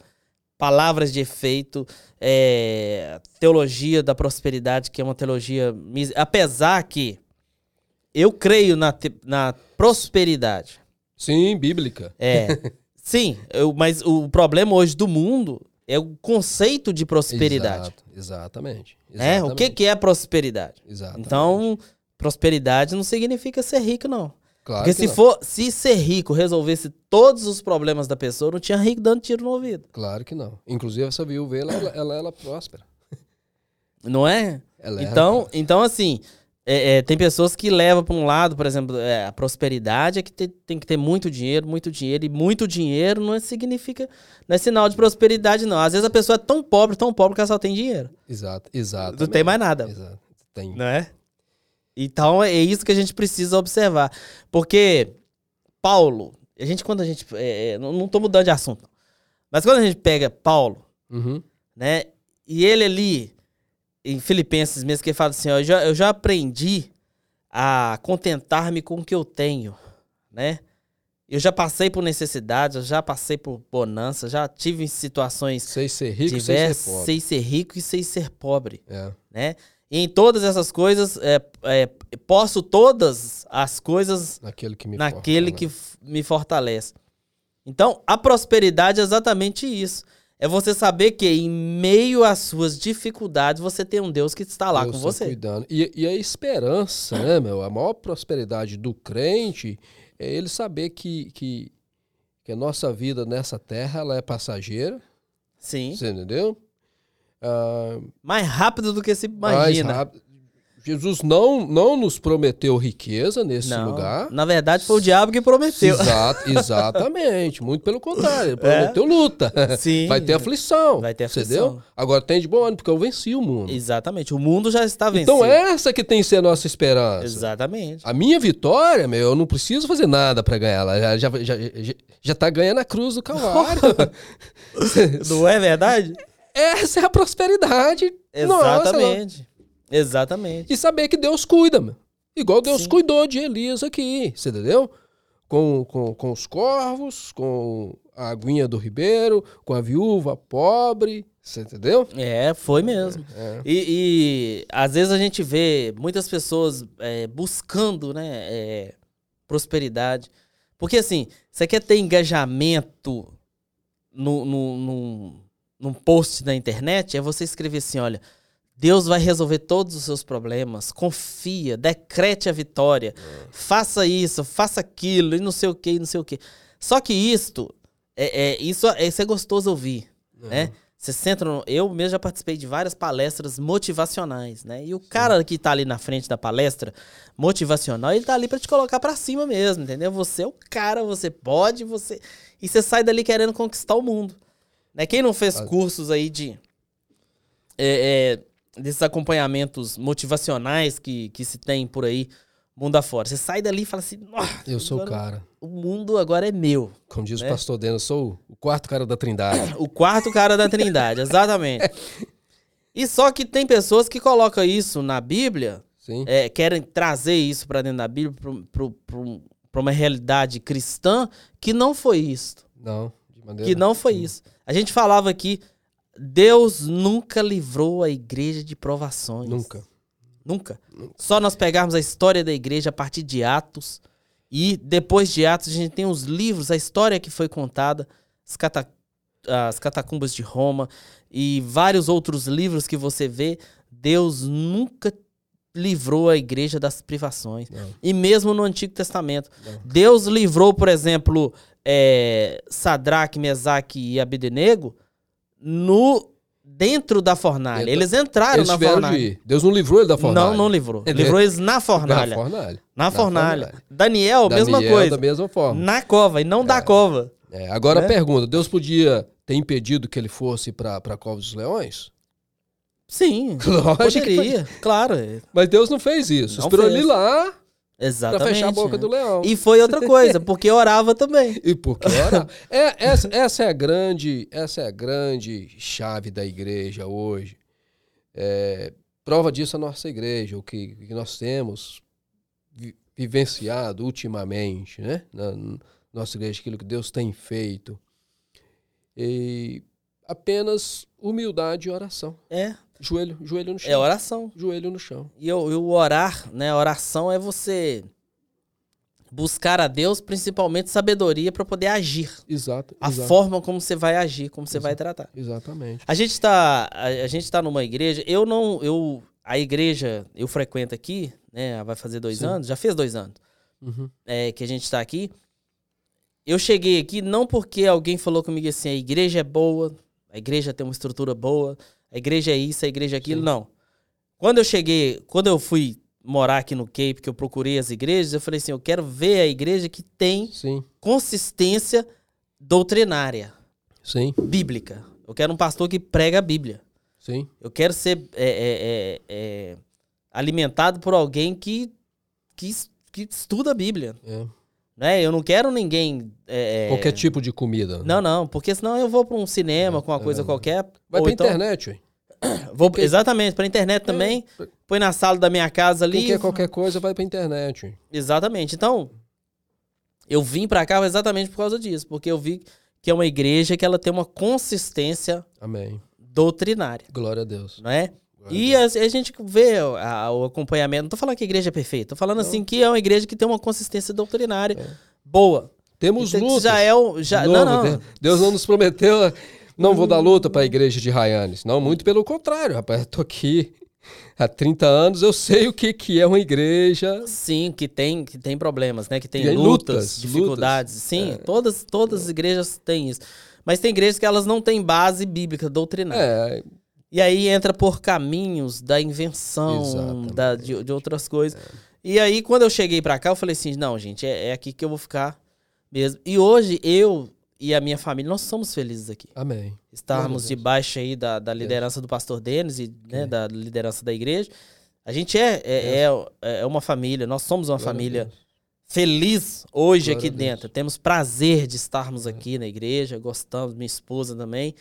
palavras de efeito, é, teologia da prosperidade, que é uma teologia. Apesar que eu creio na, na prosperidade. Sim, bíblica. É. *laughs* sim, eu- mas o problema hoje do mundo é o conceito de prosperidade. Exato, exatamente. É, o que, que é prosperidade? Exatamente. Então, prosperidade não significa ser rico, não. Claro Porque que se não. for, se ser rico resolvesse todos os problemas da pessoa, não tinha rico dando tiro no ouvido. Claro que não. Inclusive, essa viúva, ela, ela, ela, ela próspera. *laughs* Não é? Ela é Então, então assim, é, é, tem pessoas que levam para um lado, por exemplo, é, a prosperidade é que te- tem que ter muito dinheiro, muito dinheiro, e muito dinheiro não significa, não é sinal de prosperidade, não. Às vezes a pessoa é tão pobre, tão pobre que ela só tem dinheiro. Exato, exato. Não tem mais nada. Exato. Tem. Não é? Então é isso que a gente precisa observar. Porque Paulo, a gente, quando a gente. é, é, não, não tô mudando de assunto, não. mas quando a gente pega Paulo, Uhum. né? E ele ali, em Filipenses mesmo, que ele fala assim: ó, eu, já, eu já aprendi a contentar-me com o que eu tenho, né? Eu já passei por necessidades, eu já passei por bonança, já tive situações Sei ser rico, sei diversas, ser pobre. sei ser rico e sei ser pobre É. né? Em todas essas coisas, é, é, posso todas as coisas Naquele que me naquele fortalece. que f- me fortalece. Então, a prosperidade é exatamente isso. É você saber que em meio às suas dificuldades, você tem um Deus que está lá Deus com tá você. Cuidando. E, e a esperança, né, meu? A maior prosperidade do crente é ele saber que, que, que a nossa vida nessa terra ela é passageira. Sim. Você entendeu? Ah, Mais rápido do que se mais imagina. rápido. Jesus não, não nos prometeu riqueza nesse Não. lugar. Na verdade, foi o diabo que prometeu. Exato, *laughs* exatamente. Muito pelo contrário. Ele prometeu luta. *laughs* Sim. Vai ter aflição. Vai ter Entendeu? aflição. Agora tem de bom ânimo, porque eu venci o mundo. Exatamente. O mundo já está vencido. Então essa que tem que ser a nossa esperança. Exatamente. A minha vitória, meu, eu não preciso fazer nada pra ganhar ela. Já, já, já, já, já tá ganhando a cruz do Calvário. *laughs* Não é verdade? Essa é a prosperidade. Nossa, Exatamente. Exatamente. e saber que Deus cuida, meu. Igual Deus Sim. cuidou de Elias aqui, você entendeu? Com, com, com os corvos, com a aguinha do ribeiro, com a viúva pobre, você entendeu? É, foi mesmo. É. E, e, às vezes a gente vê muitas pessoas é, buscando, né, é, prosperidade. Porque assim, você quer ter engajamento no, no, no- num post na internet, é você escrever assim, olha, Deus vai resolver todos os seus problemas, confia, decrete a vitória, faça isso, faça aquilo, e não sei o que, e não sei o que. Só que isto, é, é, isso, é, isso é gostoso ouvir, né? Você senta no... Eu mesmo já participei de várias palestras motivacionais, né? E o cara que tá ali na frente da palestra motivacional, ele tá ali pra te colocar pra cima mesmo, entendeu? Você é o cara, você pode, você... E você sai dali querendo conquistar o mundo. Né? Quem não fez Ah. cursos aí de... é, é, desses acompanhamentos motivacionais que, que se tem por aí, mundo afora. Você sai dali e fala assim, "Nossa, Eu sou o agora cara. O mundo agora é meu. Como diz né? o pastor Dena, eu sou o quarto cara da trindade. *coughs* O quarto cara da Trindade, exatamente. *laughs* E só que tem pessoas que colocam isso na Bíblia, é, querem trazer isso para dentro da Bíblia, para uma realidade cristã, que não foi isso. Não, Que não foi isso. A gente falava aqui, Deus nunca livrou a igreja de provações. Nunca. Nunca. Só nós pegarmos a história da igreja a partir de Atos. E depois de Atos, a gente tem os livros, a história que foi contada, as, cata- as catacumbas de Roma e vários outros livros que você vê. Deus nunca livrou a igreja das privações. Não. E mesmo no Antigo Testamento. Não. Deus livrou, por exemplo, é, Sadraque, Mesaque e Abednego no, dentro da fornalha. Eles entraram Eles na fornalha. de ir. Deus não livrou ele da fornalha. Não, não livrou. Ele- Livrou eles na Na fornalha. fornalha. Na Na fornalha. fornalha. Daniel, mesma Daniel, coisa. Da mesma forma. Na cova, e não da cova. É, agora Né? a pergunta: Deus podia ter impedido que ele fosse para a Cova dos Leões? Sim. *laughs* Lógico Poderia, claro. Mas Deus não fez isso. Não Esperou fez. ele lá Exatamente. fechar a boca né? do leão. E foi outra coisa, porque orava também. *laughs* E por que orar? É, essa, essa é a grande, essa é a grande chave da igreja hoje. É, prova disso a nossa igreja, o que, que nós temos vi- vivenciado ultimamente, né? Na na nossa igreja, aquilo que Deus tem feito. E apenas humildade e oração. É, Joelho, joelho no chão. é oração. Joelho no chão. E o, orar, né? A oração é você buscar a Deus, principalmente sabedoria, para poder agir. Exato. A exato, forma como você vai agir, como você vai Exato. tratar. Exatamente. A gente tá, a, a gente tá numa igreja, eu não, eu, a igreja, eu frequento aqui, né, vai fazer dois Sim. anos, já fez dois anos. Uhum. é, que a gente está aqui, eu cheguei aqui não porque alguém falou comigo assim, a igreja é boa, a igreja tem uma estrutura boa, a igreja é isso, a igreja é aquilo, Sim. não. Quando eu cheguei, quando eu fui morar aqui no Cape, que eu procurei as igrejas, eu falei assim, eu quero ver a igreja que tem Sim, consistência doutrinária, sim, bíblica. Eu quero um pastor que prega a Bíblia. sim. Eu quero ser é, é, é, é, alimentado por alguém que, que, que estuda a Bíblia. É. Né? Eu não quero ninguém. é, Qualquer tipo de comida. né? Não, não, porque senão eu vou para um cinema com uma coisa qualquer. Vai pra então, internet, ué. *coughs* Vou, exatamente, para internet também. Põe na sala da minha casa ali. Quer qualquer coisa vai pra internet. Exatamente. Então, eu vim para cá exatamente por causa disso, porque eu vi que é uma igreja que ela tem uma consistência Amém. doutrinária, Glória a Deus. não é? Glória E a, a gente vê a- o acompanhamento. Não tô falando que a igreja é perfeita, tô falando assim que é uma igreja que tem uma consistência doutrinária boa. Temos Então, lutas. Já é o. Já, não, novo, não. Deus- Deus não nos prometeu. Não vou dar luta para a igreja de Ryanes. Não, muito pelo contrário, rapaz. Eu tô aqui há 30 anos, eu sei o que, que é uma igreja. Sim, que tem, que tem problemas, né? Que tem lutas, lutas, dificuldades. lutas. Sim, É. todas, todas as igrejas têm isso. Mas tem igrejas que elas não têm base bíblica, doutrinária. É, E aí entra por caminhos da invenção, da, de, de outras coisas. E aí, quando eu cheguei pra cá, eu falei assim: não, gente, é, é aqui que eu vou ficar mesmo. E hoje, eu e a minha família, nós somos felizes aqui. amém. Estarmos Deus. debaixo aí da, da liderança do pastor Denis e né, da liderança da igreja. A gente é, é, é, é uma família, nós somos uma Glória família Deus. feliz hoje Glória aqui Deus. É. dentro. Temos prazer de estarmos aqui na igreja, gostamos, minha esposa também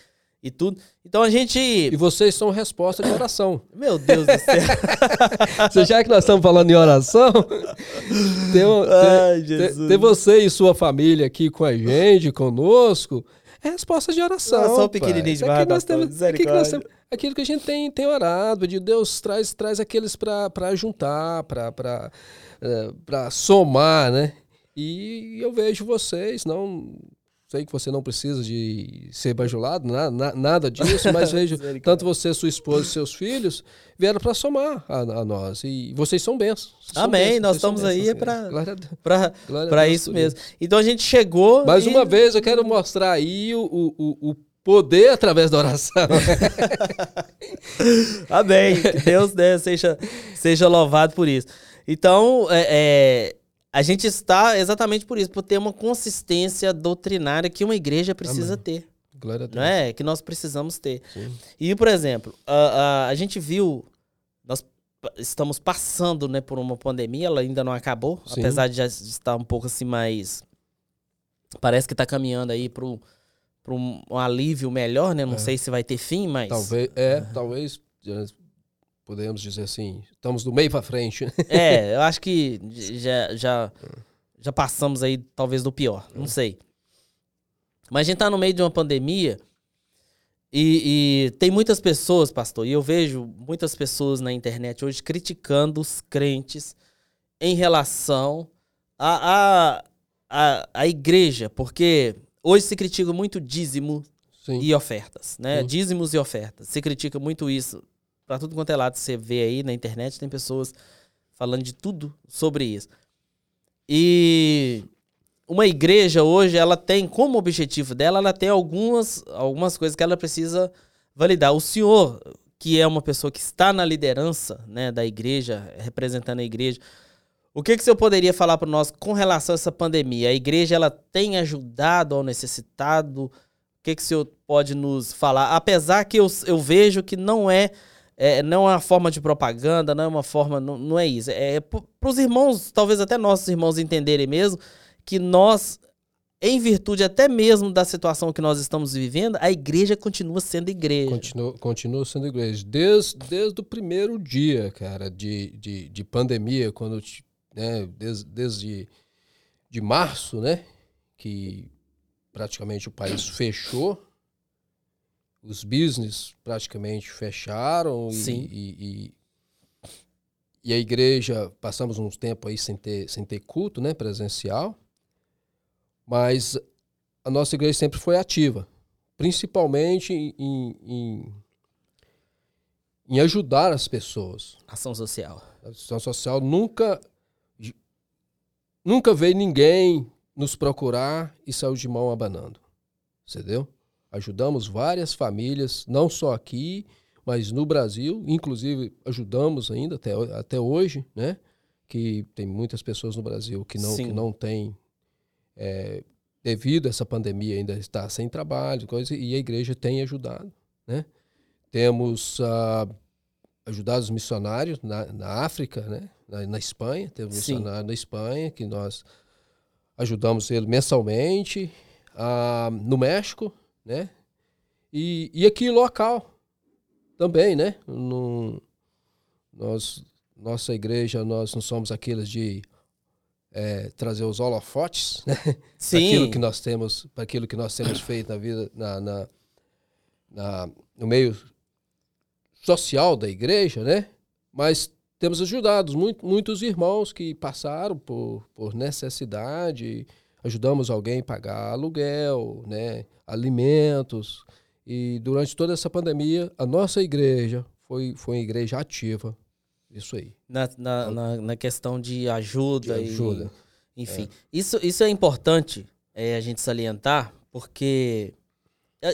e tudo. Então a gente. E vocês são resposta de oração. *coughs* Meu Deus do céu. *laughs* Você, já que nós estamos falando em oração, tem, um- tem- Ai, tem- Jesus. tem você e sua família aqui com a gente, conosco. É resposta de oração. Pai. pequenininhos Isso aqui demais, nós temos- aqui que nós temos- Aquilo que a gente tem, tem orado, de Deus traz, traz aqueles para juntar, para somar, né? E eu vejo vocês, não sei que você não precisa de ser bajulado, na- na- nada disso, mas *laughs* vejo tanto você, sua esposa e seus filhos vieram para somar a, a nós. E vocês são bênçãos. Amém, bênçãos, nós estamos aí bênçãos, pra- Glória a Deus. pra Glória a pra Deus isso mesmo. Então a gente chegou. Mais e- uma vez eu quero mostrar aí o, o, o- o poder através da oração. *laughs* Amém. Que Deus né, seja, seja louvado por isso. Então, é, é, a gente está exatamente por isso, por ter uma consistência doutrinária que uma igreja precisa ter. Glória a Deus. Não é? Que nós precisamos ter. Sim. E, por exemplo, a, a, a gente viu. Nós estamos passando né, por uma pandemia, ela ainda não acabou, Sim. apesar de já estar um pouco assim mais. Parece que está caminhando aí para um, alívio melhor, né? Não É. sei se vai ter fim, mas. Talvez, é, talvez podemos dizer assim, estamos do meio para frente. É, *laughs* eu acho que já, já, já passamos aí, talvez, do pior. Não sei. Mas a gente tá no meio de uma pandemia e, e tem muitas pessoas, pastor, e eu vejo muitas pessoas na internet hoje criticando os crentes em relação à a, a, a, igreja, porque hoje se critica muito dízimo Sim. e ofertas, né? Sim. Dízimos e ofertas. Se critica muito isso. Pra tudo quanto é lado você vê aí na internet, tem pessoas falando de tudo sobre isso. E uma igreja hoje, ela tem como objetivo dela, ela tem algumas, algumas coisas que ela precisa validar. O senhor, que é uma pessoa que está na liderança né, da igreja, representando a igreja, o que, que o senhor poderia falar para nós com relação a essa pandemia? A igreja ela tem ajudado ao necessitado? O que, que o senhor pode nos falar? Apesar que eu, eu vejo que não é, é não é uma forma de propaganda, não é uma forma, não, não é isso. É para os irmãos, talvez até nossos irmãos entenderem mesmo, que nós, em virtude até mesmo da situação que nós estamos vivendo, a igreja continua sendo igreja. Continua, continua sendo igreja. Desde, desde o primeiro dia, cara, de, de, de pandemia, quando, né, desde, desde de março, né, que praticamente o país fechou, os business praticamente fecharam e, Sim. e, e, e a igreja, passamos uns tempo aí sem ter, sem ter culto, né, presencial, mas a nossa igreja sempre foi ativa, principalmente em, em, em ajudar as pessoas. Ação social. A assistência social nunca. nunca veio ninguém nos procurar e saiu de mão abanando. Entendeu? Ajudamos várias famílias, não só aqui, mas no Brasil, inclusive ajudamos ainda até, até hoje, né? Que tem muitas pessoas no Brasil que não, que não têm, é, devido a essa pandemia, ainda está sem trabalho, coisa, e a igreja tem ajudado, né? Temos uh, ajudado os missionários na, na África, né? Na, na Espanha, temos um missionário na Espanha que nós ajudamos ele mensalmente, uh, no México, né? E, e aqui local também, né? No, nós, nossa igreja, nós não somos aqueles de é, trazer os holofotes, *laughs* né? Sim. aquilo que nós temos, para aquilo que nós temos feito na vida, na, na, na, no meio social da igreja, né? Mas temos ajudado muito, muitos irmãos que passaram por, por necessidade, ajudamos alguém a pagar aluguel, né? alimentos. E durante toda essa pandemia, a nossa igreja foi, foi uma igreja ativa. Isso aí. Na, na, na, na questão de ajuda. De ajuda. E, enfim, é. isso, isso é importante é, a gente salientar, porque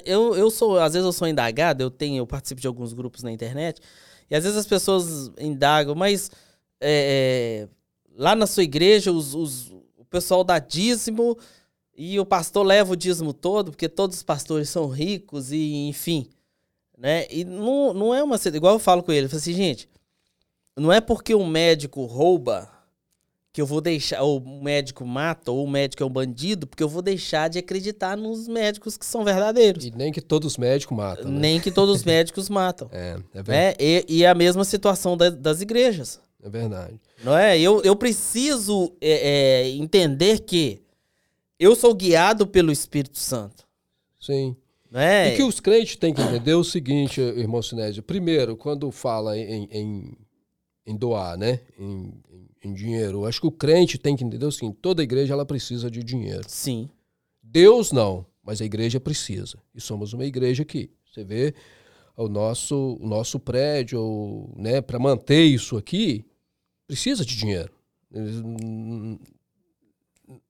eu, eu sou, às vezes eu sou indagado, eu tenho, eu participo de alguns grupos na internet, e às vezes as pessoas indagam, mas é, lá na sua igreja, os, os, pessoal dá dízimo e o pastor leva o dízimo todo, porque todos os pastores são ricos e enfim. Né? E não, não é uma. Igual eu falo com ele, eu falo assim, gente, não é porque um médico rouba que eu vou deixar, ou o médico mata, ou o médico é um bandido, porque eu vou deixar de acreditar nos médicos que são verdadeiros. E nem que todos os médicos matam. Né? Nem que todos os médicos matam. *laughs* É, é verdade. É, e, e é a mesma situação da, das igrejas. É verdade. Não é? Eu, eu preciso é, é, entender que eu sou guiado pelo Espírito Santo. Sim. É? E que os crentes têm que entender o seguinte, irmão Sinésio. Primeiro, quando fala em, em, em doar, né? Em, em, dinheiro, acho que o crente tem que entender o seguinte: toda igreja ela precisa de dinheiro. Sim. Deus não, mas a igreja precisa. E somos uma igreja aqui. Você vê o nosso, o nosso prédio, né? Para manter isso aqui, precisa de dinheiro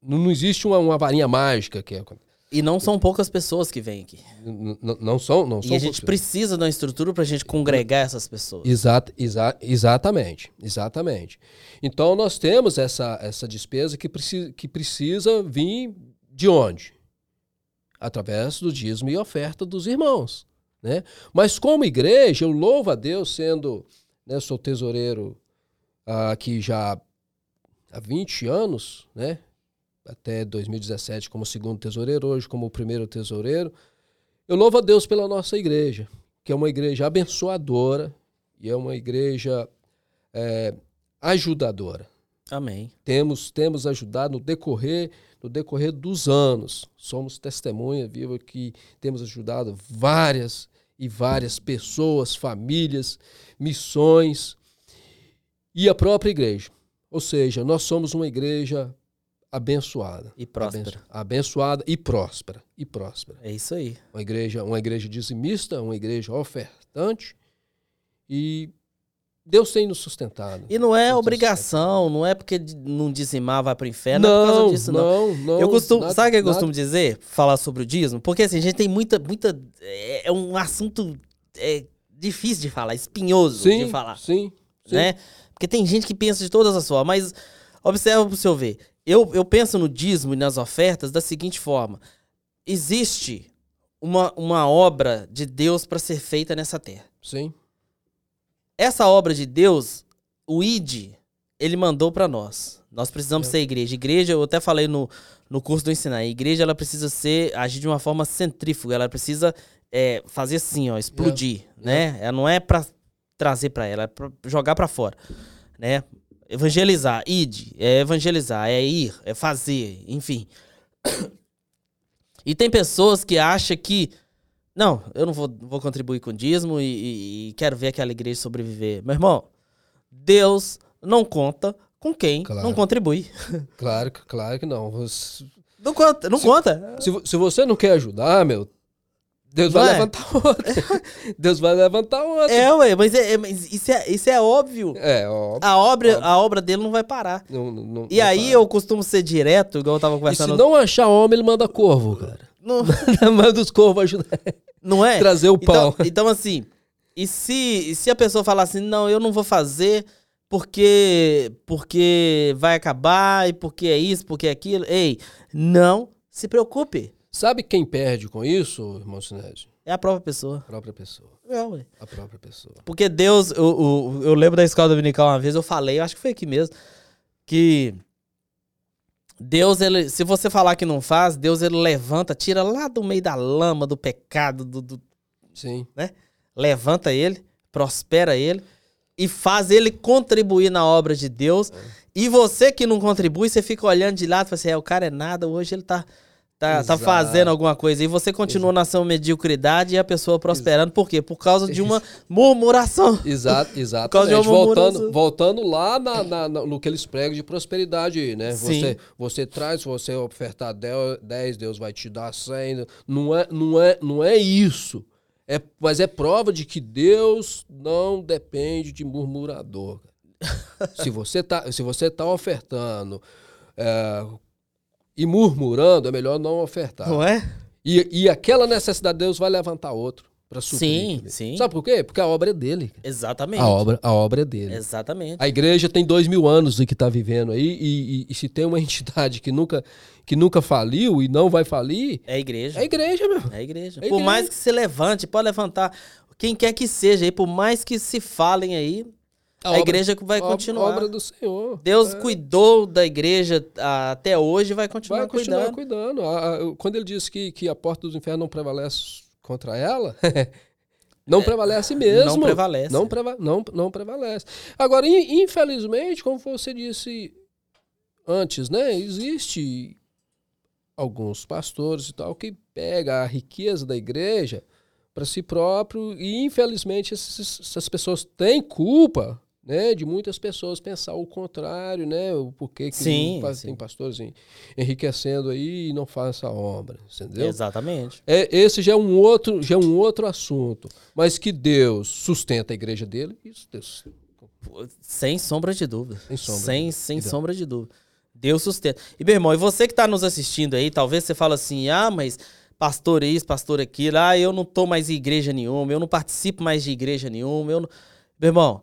não existe uma, uma varinha mágica que é. E não são poucas pessoas que vêm aqui. N não são, não são. E a gente precisa de uma estrutura para a gente congregar essas pessoas. Exato, exa exatamente, exatamente. Então nós temos essa, essa despesa que precisa, que precisa vir de onde? Através do dízimo e oferta dos irmãos. Né? Mas como igreja, eu louvo a Deus sendo, né, sou tesoureiro aqui já há 20 anos, né? até 2017 como segundo tesoureiro, hoje como primeiro tesoureiro. Eu louvo a Deus pela nossa igreja, que é uma igreja abençoadora e é uma igreja é, ajudadora. Amém. Temos, temos ajudado no decorrer, no decorrer dos anos. Somos testemunha viva que temos ajudado várias e várias pessoas, famílias, missões e a própria igreja. Ou seja, nós somos uma igreja abençoada. E próspera. Abençoada e próspera. E próspera. É isso aí. Uma igreja, uma igreja dizimista, uma igreja ofertante. E Deus tem nos sustentado. E não é obrigação, não é porque não dizimar vai para o inferno, não, é por causa disso, não. Não, não. Eu costumo, nada, sabe o que eu nada. costumo dizer? Falar sobre o dízimo? Porque assim, a gente tem muita, muita. É, é um assunto é, difícil de falar, espinhoso sim, de falar. Sim, sim. Né? Porque tem gente que pensa de todas as formas, mas observa para o senhor ver. Eu, eu penso no dízimo e nas ofertas da seguinte forma: existe uma, uma obra de Deus para ser feita nessa terra. Sim. Essa obra de Deus, o ID, ele mandou para nós. Nós precisamos é. ser igreja. Igreja, eu até falei no, no curso do ensinar, a igreja ela precisa ser agir de uma forma centrífuga, ela precisa é, fazer assim, ó, explodir, é. né? Ela não é para trazer para ela, é para jogar para fora, né? Evangelizar, id, é evangelizar, é ir, é fazer, enfim. E tem pessoas que acham que, não, eu não vou, vou contribuir com o dízimo e, e, e quero ver aquela igreja sobreviver. Meu irmão, Deus não conta com quem claro. não contribui. Claro, claro que não. Você... Não conta, não se, conta. Se, se você não quer ajudar, meu, Deus Não vai é? levantar *laughs* outra. Deus vai levantar outra. É, ué, mas, é, é- mas isso, é, isso é óbvio. É, ó. A obra, a obra dele não vai parar. Não, não- não- E aí para. eu costumo ser direto, igual eu tava E se conversando. não achar homem, ele manda corvo, cara. Não, *laughs* manda os corvos ajudar. não é? Trazer o pão. Então, então, assim, e se, e se a pessoa falar assim, não, eu não vou fazer porque, porque vai acabar e porque é isso, porque é aquilo. Ei, não se preocupe. Sabe quem perde com isso, irmão Sinésio? É a própria pessoa. A própria pessoa. É, ué. A própria pessoa. Porque Deus, eu, eu, eu lembro da escola dominical uma vez, eu falei, eu acho que foi aqui mesmo, que Deus, ele, se você falar que não faz, Deus ele levanta, tira lá do meio da lama, do pecado, do, do- Sim. levanta ele, prospera ele e faz ele contribuir na obra de Deus. E você que não contribui, você fica olhando de lado e fala assim: é, o cara é nada, hoje ele tá, tá, tá Exato. fazendo alguma coisa. E você continua na sua mediocridade e a pessoa prosperando. Por quê? Por causa de uma murmuração. Exato, *laughs* causa de exatamente. uma Voltando, murmuração. voltando lá na, na- no que eles pregam de prosperidade né? Sim. Você, você traz, se você ofertar 10, Deus vai te dar 100. Não é, não é, não é isso. É, mas é prova de que Deus não depende de murmurador. *laughs* se você tá, se você tá ofertando é, e murmurando, é melhor não ofertar. Não é? E, e aquela necessidade, Deus vai levantar outro para suprir. Sim, sim. Sabe por quê? Porque a obra é dele. Exatamente. A obra, a obra é dele. Exatamente. A igreja tem dois mil anos que está vivendo aí, e, e- e se tem uma *laughs* entidade que nunca, que nunca faliu e não vai falir, É a igreja. é a igreja, meu. É a igreja. É a Por igreja. mais que se levante, pode levantar quem quer que seja aí, por mais que se falem aí, a, obra- igreja vai a ob- continuar. obra do Senhor. Deus É. cuidou da igreja até hoje e vai continuar, vai continuar cuidando. cuidando. A- a- quando ele diz que, que a porta dos infernos não prevalece contra ela, *laughs* não prevalece mesmo. É, não prevalece. Não, preva- não, não prevalece. Agora, in- infelizmente, como você disse antes, né? Existe alguns pastores e tal que pega a riqueza da igreja para si próprio e infelizmente essas pessoas têm culpa né, de muitas pessoas pensar o contrário, né? O porquê que Sim, pa- sim. tem pastores en- enriquecendo aí e não faz essa obra, entendeu? Exatamente. É, esse já é um outro, já é um outro assunto, mas que Deus sustenta a igreja dele, isso Deus Sem sombra de dúvida. Sem sombra Sem, de sem dúvida. sombra de dúvida. Deus sustenta. E, meu irmão, e você que tá nos assistindo aí, talvez você fala assim, ah, mas pastor isso, pastor aquilo, ah, eu não tô mais em igreja nenhuma, eu não participo mais de igreja nenhuma, eu não... Meu irmão,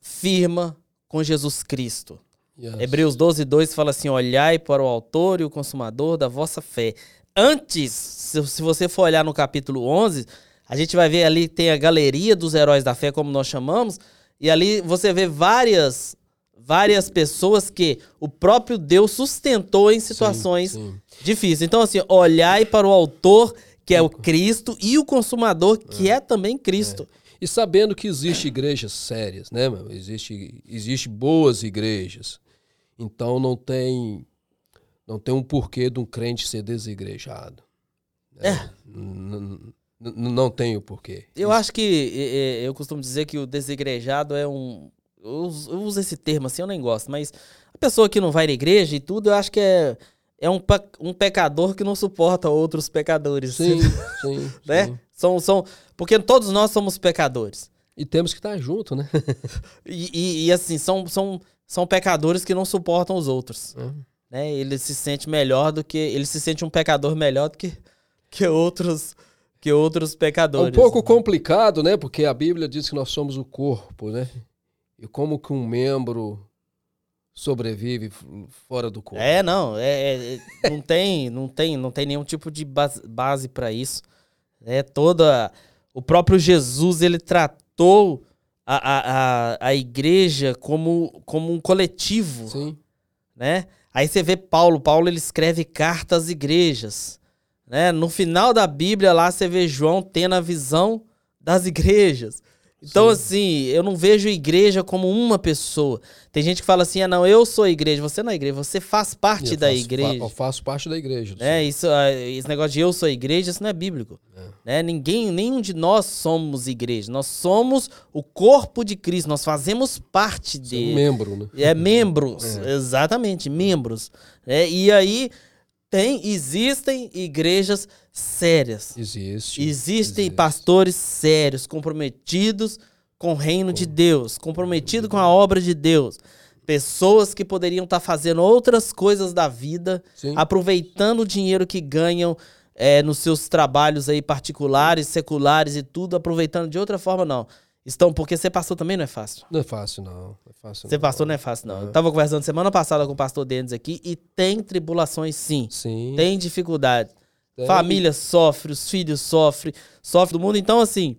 firma com Jesus Cristo. Yes. Hebreus 12, 2 fala assim: olhai para o autor e o consumador da vossa fé. Antes, se, você for olhar no capítulo 11, a gente vai ver ali tem a galeria dos heróis da fé, como nós chamamos, e ali você vê várias várias pessoas que o próprio Deus sustentou em situações sim. difíceis. Então, assim, olhai para o autor, que é o Cristo, e o consumador, que é também Cristo. E sabendo que existe igrejas sérias, né, meu? Existe, existe boas igrejas. Então não tem não tem um porquê de um crente ser desigrejado. É. né? N- n- Não tem o porquê. Eu acho que é, é, eu costumo dizer que o desigrejado é um. Eu uso, esse termo assim, eu nem gosto, mas a pessoa que não vai na igreja e tudo, eu acho que é, é um, um pecador que não suporta outros pecadores. Sim, *laughs* sim, né? sim. São, são, porque todos nós somos pecadores. E temos que estar junto, né? *laughs* E, e- e, assim, são, são, são pecadores que não suportam os outros. É. Né? Ele se sente melhor do que. Ele se sente um pecador melhor do que, que outros. Que outros É pecadores. um pouco complicado, né? Porque a Bíblia diz que nós somos o corpo, né? E como que um membro sobrevive fora do corpo? É, não, é, é- é- não tem, não tem, não tem nenhum tipo de base, base para isso. É toda o próprio Jesus ele tratou a, a, a, a igreja como, como um coletivo, Sim. né? Aí você vê Paulo, Paulo ele escreve cartas às igrejas, né? No final da Bíblia lá você vê João tendo a visão das igrejas. Então, Sim. assim, eu não vejo igreja como uma pessoa. Tem gente que fala assim: ah, não, eu sou a igreja. Você não é igreja, você faz parte Eu da faço igreja. Eu faço parte da igreja. Senhor. Isso, ah, esse negócio de eu sou a igreja, isso não é bíblico. Né? Ninguém, nenhum de nós somos igreja. Nós somos o corpo de Cristo. Nós fazemos parte Você é um dele. membro, né? É membros, *laughs* exatamente, membros. É, e aí, Tem, existem igrejas sérias. Existe. Existem existe. pastores sérios, comprometidos com o reino de Deus, comprometidos com a obra de Deus. Pessoas que poderiam estar fazendo outras coisas da vida, Sim. aproveitando o dinheiro que ganham é, nos seus trabalhos aí particulares, seculares e tudo, aproveitando de outra forma, não. Estão, porque ser pastor também não é fácil. Não é fácil, não. É fácil, Ser não. pastor não é fácil, não. É. Eu tava conversando semana passada com o pastor Denis aqui e tem tribulações, sim. Sim. Tem dificuldade. tem. Família sofre, os filhos sofrem, sofre do mundo. Então, assim,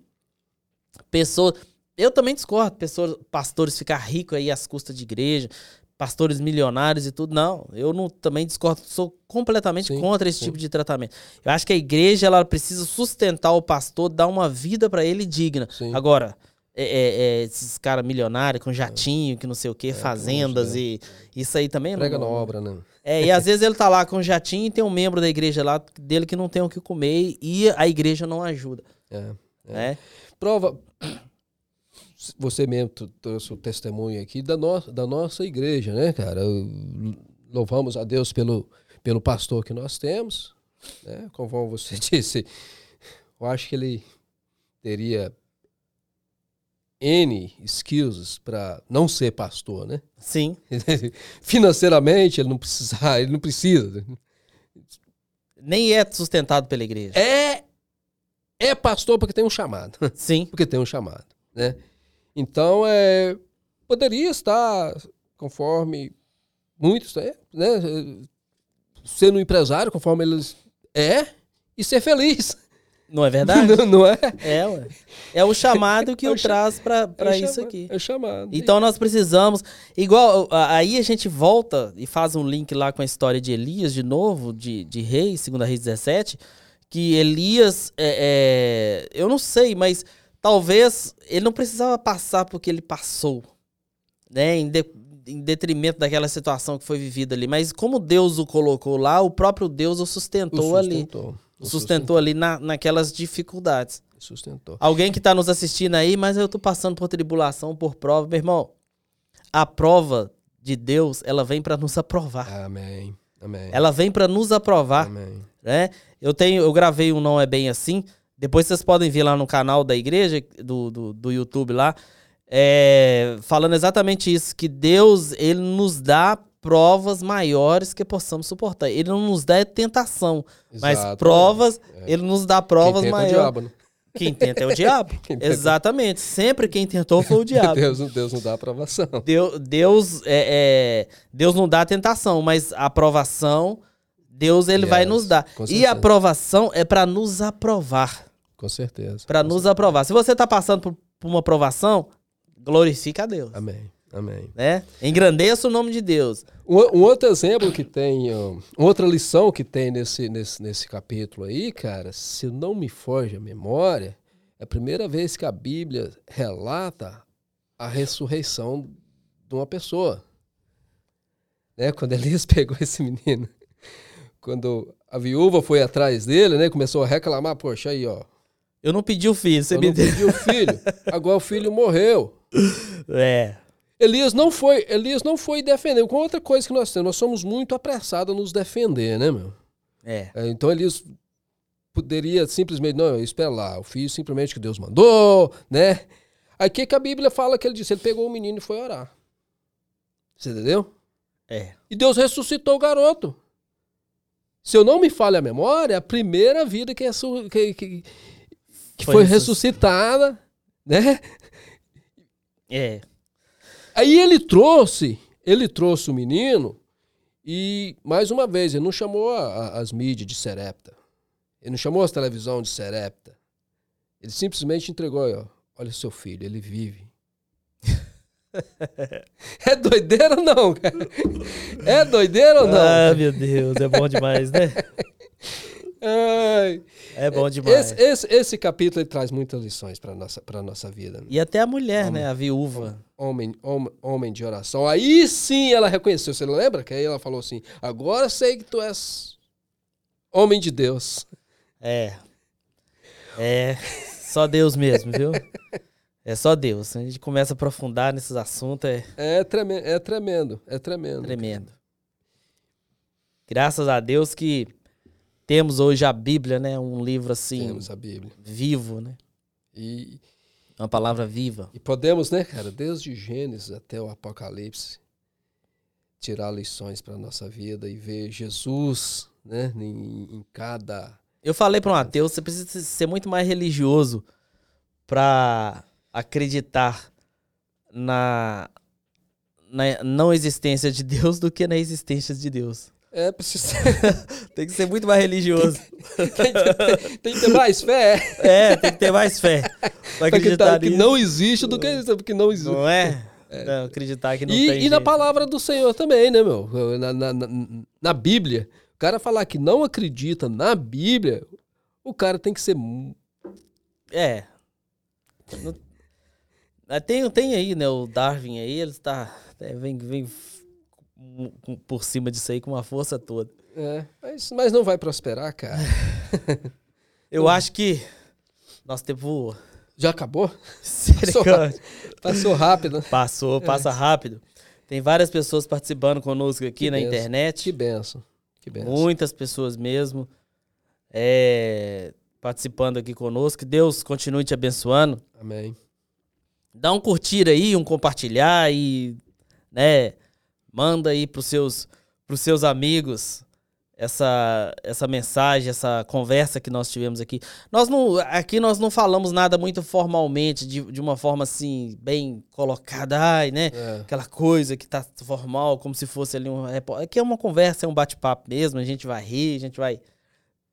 pessoas. Eu também discordo, pessoas, pastores ficar ricos aí às custas de igreja, pastores milionários e tudo. Não, eu não também discordo, sou completamente Sim, contra esse sim. tipo de tratamento. Eu acho que a igreja ela precisa sustentar o pastor, dar uma vida pra ele digna. Sim. Agora, é, é, é, esses caras milionários com jatinho, que não sei o quê, fazendas longe, e isso aí também Prega na não, obra, né? é, e às vezes ele tá lá com jatinho e tem um membro da igreja lá dele que não tem o que comer e a igreja não ajuda, É. né? Prova. Você mesmo trouxe o testemunho aqui da, no, da nossa igreja, né, cara? Louvamos a Deus pelo, pelo pastor que nós temos. Né? Conforme você *laughs* disse, eu acho que ele teria N skills para não ser pastor, né? Sim, *laughs* Financeiramente, ele não precisa, *laughs* ele não precisa. nem é sustentado pela igreja. É, é pastor porque tem um chamado. *laughs* Sim, porque tem um chamado, né? Então, é, poderia estar conforme muitos, né? né, Sendo um empresário, conforme eles é, e ser feliz. Não é verdade? *laughs* Não, não é? é, ué. É o chamado que o o traz pra, É isso aqui. É chamado. Então nós precisamos. Igual, aí a gente volta e faz um link lá com a história de Elias, de novo, de, de Reis, segunda Reis 17. Que Elias, é, é, eu não sei, mas talvez ele não precisava passar porque ele passou, né? Em, de- em detrimento daquela situação que foi vivida ali. Mas como Deus o colocou lá, o próprio Deus o O sustentou, ali. Sustentou. Ali na, naquelas dificuldades. Sustentou. Alguém que tá nos assistindo aí, mas eu tô passando por tribulação, por prova. Meu irmão, a prova de Deus, ela vem para nos aprovar. Amém. Amém. Ela vem para nos aprovar, Amém. né? Eu tenho, eu gravei um Não É Bem Assim. Depois vocês podem ver lá no canal da igreja, do, do, do YouTube lá, é, falando exatamente isso, que Deus, ele nos dá provas maiores que possamos suportar. Ele não nos dá tentação, mas Exatamente. provas, É. ele nos dá Quem provas tenta é o maiores. diabo, né? Quem tenta é o diabo. *laughs* Quem Exatamente. Sempre quem tentou foi o *laughs* diabo. Deus, Deus não dá aprovação. Deus, Deus, é, é, Deus não dá tentação, mas a aprovação, Deus ele vai Yes, nos dar. E certeza. a aprovação é para nos aprovar. Com certeza. Para nos aprovar. Se você tá passando por, por uma aprovação, glorifica a Deus. Amém. Amém. Né? Engrandeça o nome de Deus. Um, um outro exemplo que tem, ó, outra lição que tem nesse, nesse, nesse capítulo aí, cara, se não me foge a memória, é a primeira vez que a Bíblia relata a ressurreição de uma pessoa. Né? Quando Elias *laughs* pegou esse menino, quando a viúva foi atrás dele, né, começou a reclamar, poxa, aí, ó, Eu não pedi o filho, você eu me não deu. pedi o filho, agora o filho morreu. *laughs* É. Elias não foi, Elias não foi defender. Com outra coisa que nós temos, nós somos muito apressados a nos defender, né, meu? É. É, Então Elias poderia simplesmente, não, espera lá, eu fiz simplesmente o que Deus mandou, né? Aí o que, que a Bíblia fala que ele disse? Ele pegou o menino e foi orar. Você entendeu? É. E Deus ressuscitou o garoto. Se eu não me falha a memória, é a primeira vida que, ressu- que, que, que Foi foi ressusc- ressuscitada, né? É. Aí ele trouxe, ele trouxe o menino e, mais uma vez, ele não chamou a- a- as mídias de Serepta. Ele não chamou as televisões de Serepta. Ele simplesmente entregou, aí, ó, olha seu filho, ele vive. *laughs* é doideira ou não, cara? É doideira ou não? Ah, meu Deus, é bom demais, né? *laughs* Ai, É bom demais. esse, esse, esse capítulo traz muitas lições para nossa, pra nossa vida. E até a mulher, né? A viúva. homem, homem, homem de oração. Aí sim ela reconheceu. Você lembra? Que aí ela falou assim: Agora sei que tu és homem de Deus. É. É. Só Deus mesmo, viu? É só Deus. A gente começa a aprofundar nesses assuntos, é É tremendo, é tremendo, é tremendo. tremendo. Graças a Deus que temos hoje a Bíblia, né? Um livro assim. Temos a Bíblia. Vivo, né? E, Uma palavra viva. e podemos, né, cara, desde Gênesis até o Apocalipse, tirar lições para nossa vida e ver Jesus, né, em, em cada. Eu falei para um ateu, você precisa ser muito mais religioso para acreditar na, na não existência de Deus do que na existência de Deus. É, precisa. *laughs* Tem que ser muito mais religioso. tem, que- tem que ter mais fé. É, tem que ter mais fé. Pra Acreditar acreditar que não existe do que que não existe. Não é? Não, acreditar que não e, tem e na jeito. palavra do Senhor também, né, meu? Na, na, na, na Bíblia. O cara falar que não acredita na Bíblia, o cara tem que ser. É. Tem, tem aí, né? O Darwin aí, ele está. é, vem, vem por cima disso aí com uma força toda. É, mas, mas não vai prosperar, cara. *laughs* Eu acho que nosso tempo. Já acabou? Misericórdia. Passou rápido. Passou, passa rápido. Tem várias pessoas participando conosco aqui Que na benção. internet. Que benção. Que benção. Muitas pessoas mesmo. é, participando aqui conosco. Que Deus continue te abençoando. Amém. dá um curtir aí, um compartilhar e, né, manda aí pros seus, pros seus amigos essa, essa mensagem, essa conversa que nós tivemos aqui. Nós não, aqui nós não falamos nada muito formalmente, de, de uma forma assim, bem colocada, ai, né, É. aquela coisa que tá formal, como se fosse ali um... Aqui é uma conversa, é um bate-papo mesmo, a gente vai rir, a gente vai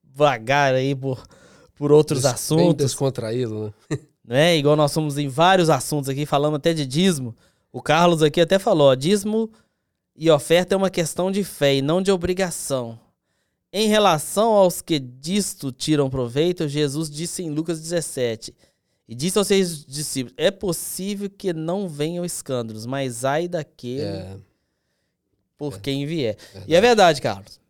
vagar aí por, por outros Des- Bem assuntos descontraído, né? *laughs* né? Igual nós somos em vários assuntos aqui, falamos até de dízimo. O Carlos aqui até falou, ó, dízimo e oferta é uma questão de fé e não de obrigação. Em relação aos que disto tiram proveito, Jesus disse em Lucas 17, e disse aos seus discípulos, é possível que não venham escândalos, mas ai daquele É, por quem vier. E é verdade, Carlos.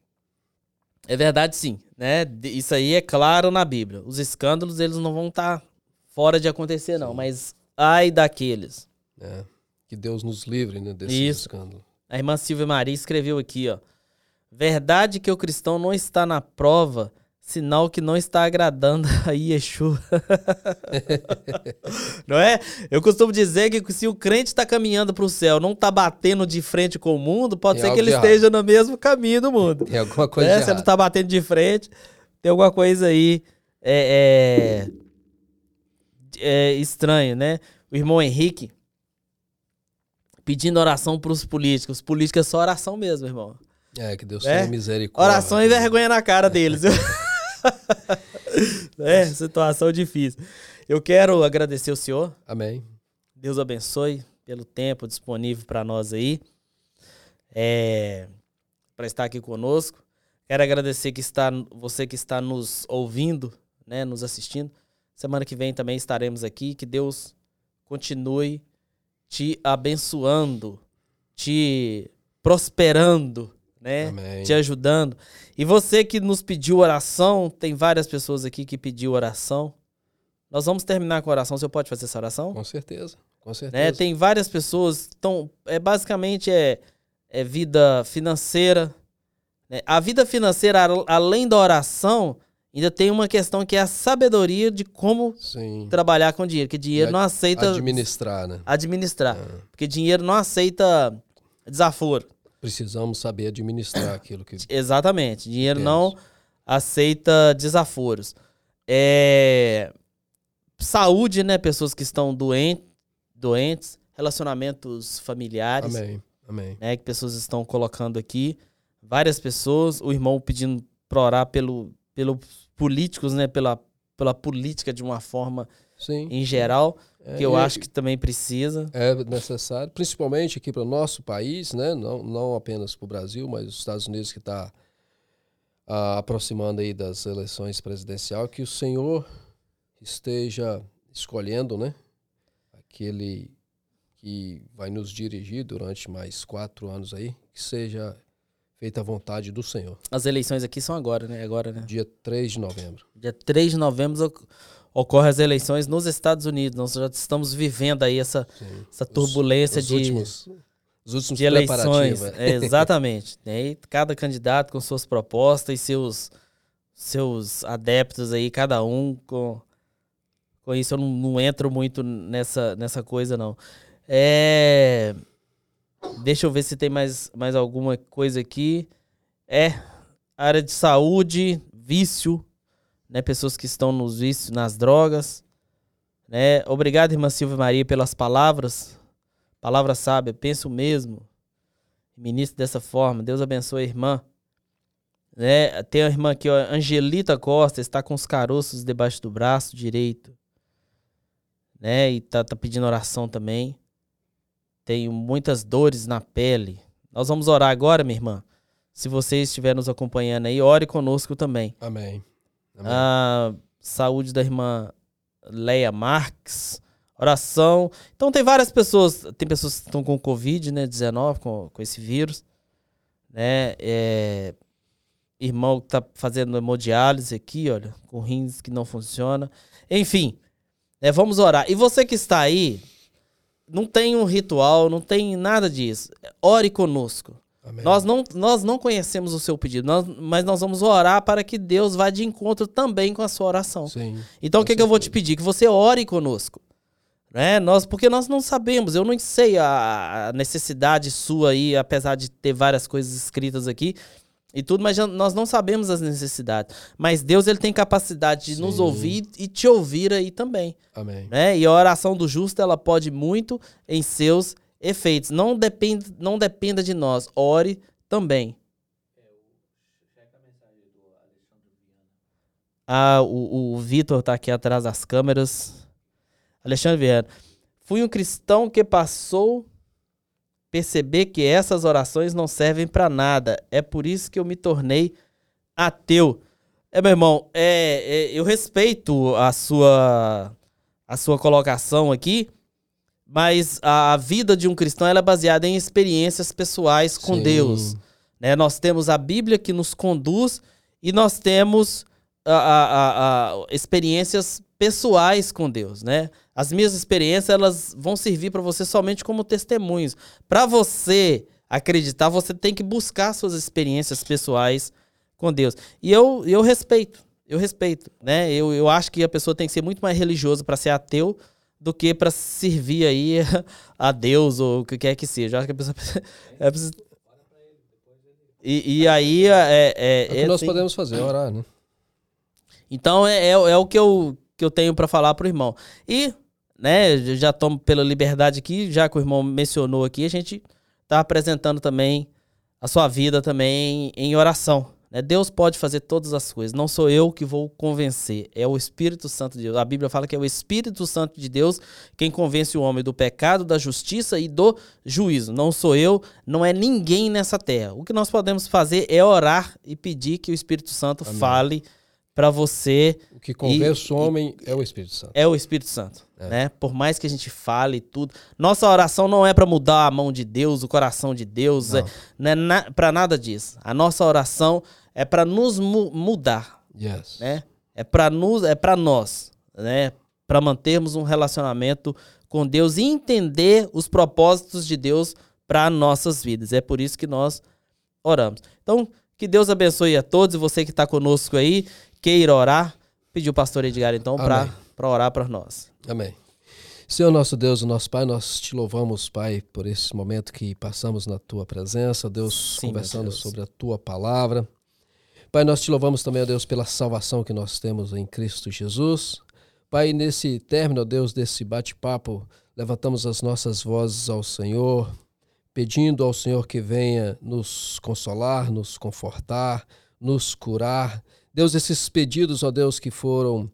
É verdade, sim. Né? Isso aí é claro na Bíblia. Os escândalos, eles não vão estar fora de acontecer, não. Mas ai daqueles. é. Que Deus nos livre, né, desse Isso. escândalo. A irmã Silvia Maria escreveu aqui, ó. Verdade que o cristão não está na prova, sinal que não está agradando a Yeshua. *laughs* não é? Eu costumo dizer que se o crente está caminhando para o céu, não está batendo de frente com o mundo, pode Tem ser que ele errado. esteja no mesmo caminho do mundo. Tem alguma coisa né? de Você não errado. tá batendo de frente, tem alguma coisa aí é, é, é estranho, né? O irmão Henrique pedindo oração pros políticos. Política é só oração mesmo, irmão. É, que Deus É? tenha misericórdia. Oração e vergonha na cara deles. *laughs* é, situação difícil. Eu quero agradecer o senhor. Amém. Deus abençoe pelo tempo disponível para nós aí. É, para estar aqui conosco. Quero agradecer que está, você que está nos ouvindo, né, nos assistindo. Semana que vem também estaremos aqui. Que Deus continue te abençoando, te prosperando, né? Amém. te ajudando. E você que nos pediu oração, tem várias pessoas aqui que pediu oração. Nós vamos terminar com a oração. Você pode fazer essa oração? Com certeza. Com né? certeza. Tem várias pessoas. Então, é basicamente é, é vida financeira. né? A vida financeira, al- além da oração, ainda tem uma questão que é a sabedoria de como Sim. trabalhar com dinheiro. Que dinheiro não aceita Administrar, né? administrar. É. Porque dinheiro não aceita desaforo. Precisamos saber administrar aquilo que *coughs* Exatamente. Dinheiro Temos. não aceita desaforos. É... Saúde, né? Pessoas que estão doentes, doentes, relacionamentos familiares, Amém. Amém. né? Que pessoas estão colocando aqui. Várias pessoas, o irmão pedindo para orar pelo, pelos políticos, né? Pela, pela política de uma forma Sim. em geral, É, que eu acho que também precisa. é necessário, principalmente aqui para o nosso país, né? Não, não apenas para o Brasil, mas os Estados Unidos que está aproximando aí das eleições presidenciais, que o Senhor esteja escolhendo, né? Aquele que vai nos dirigir durante mais quatro anos aí, que seja feita a vontade do Senhor. As eleições aqui são agora, né? Agora, né? Dia 3 de novembro. Dia 3 de novembro oc- ocorrem as eleições nos Estados Unidos. Nós já estamos vivendo aí essa, Sim. essa turbulência Os de. últimos, Os últimos de eleições. preparativos. É, exatamente. *laughs* Né? E cada candidato com suas propostas e seus, seus adeptos aí, cada um com, com isso. Eu não, não entro muito nessa, nessa coisa, não. É, deixa eu ver se tem mais, mais alguma coisa aqui. É, área de saúde, vício, né? Pessoas que estão nos vícios, nas drogas. Né? Obrigado, irmã Silvia Maria, pelas palavras. Palavra sábia, penso mesmo. Ministro dessa forma. Deus abençoe a irmã. Né? Tem a irmã aqui, ó, Angelita Costa, está com os caroços debaixo do braço direito. Né? E tá, tá pedindo oração também. Tenho muitas dores na pele. Nós vamos orar agora, minha irmã. Se você estiver nos acompanhando aí, ore conosco também. Amém. Amém. A saúde da irmã Leia Marques. Oração. Então tem várias pessoas. Tem pessoas que estão com Covid, né? 19, com, com esse vírus. Né? É, irmão que tá fazendo hemodiálise aqui, olha, com rins que não funciona. Enfim, né, vamos orar. E você que está aí, não tem um ritual, não tem nada disso. Ore conosco. Amém. Nós não, nós não conhecemos o seu pedido, nós- mas nós vamos orar para que Deus vá de encontro também com a sua oração. Sim. Então, o que, que eu vou te pedir? Que você ore conosco. Né? Nós, porque nós não sabemos, eu não sei a necessidade sua aí, apesar de ter várias coisas escritas aqui e tudo, mas nós não sabemos as necessidades. Mas Deus ele tem capacidade de nos Sim. ouvir e te ouvir aí também Amém. né? E a oração do justo ela pode muito em seus efeitos. Não depende, não dependa de nós. Ore também. Ah, o, o Vitor tá aqui atrás das câmeras. Alexandre Vieira. Fui um cristão que passou perceber que essas orações não servem para nada. É por isso que eu me tornei ateu. É, meu irmão, é, é, eu respeito a sua a sua colocação aqui, mas a, a vida de um cristão ela é baseada em experiências pessoais com Sim. Deus. Né? Nós temos a Bíblia que nos conduz e nós temos a, a- a- a- experiências pessoais com Deus, né? As minhas experiências elas vão servir para você somente como testemunhos. Para você acreditar, você tem que buscar suas experiências pessoais com Deus. E eu, eu respeito, eu respeito, né? Eu, eu acho que a pessoa tem que ser muito mais religiosa para ser ateu do que para servir aí *laughs* a Deus ou o que quer que seja. Eu acho que a pessoa *laughs* é preciso- e, e aí é, é, É o que nós assim- podemos fazer, orar, né? Então é, é, é o que eu, que eu tenho para falar pro irmão. E, né, já tomo pela liberdade aqui, já que o irmão mencionou aqui, a gente tá apresentando também a sua vida também em oração. Né? Deus pode fazer todas as coisas. Não sou eu que vou convencer, é o Espírito Santo de Deus. A Bíblia fala que é o Espírito Santo de Deus quem convence o homem do pecado, da justiça e do juízo. Não sou eu, não é ninguém nessa terra. O que nós podemos fazer é orar e pedir que o Espírito Santo Amém. fale para você O que convence o homem é o Espírito Santo. é o Espírito Santo, É. né? Por mais que a gente fale e tudo, nossa oração não é para mudar a mão de Deus, o coração de Deus, Não. é, não é na, para nada disso. A nossa oração é para nos mu- mudar, Yes. né? É para nos, é para nós, né? Para mantermos um relacionamento com Deus e entender os propósitos de Deus para nossas vidas. É por isso que nós oramos. Então, que Deus abençoe a todos e você que está conosco aí, queira orar, pedir o pastor Edgar então para orar para nós. Amém. Senhor nosso Deus, nosso Pai, nós te louvamos, Pai, por esse momento que passamos na tua presença, Deus, Sim, conversando Deus. sobre a tua palavra. Pai, nós te louvamos também, ó Deus, pela salvação que nós temos em Cristo Jesus. Pai, nesse término, ó Deus, desse bate-papo, levantamos as nossas vozes ao Senhor, pedindo ao Senhor que venha nos consolar, nos confortar, nos curar. Deus, esses pedidos, ó Deus, que foram,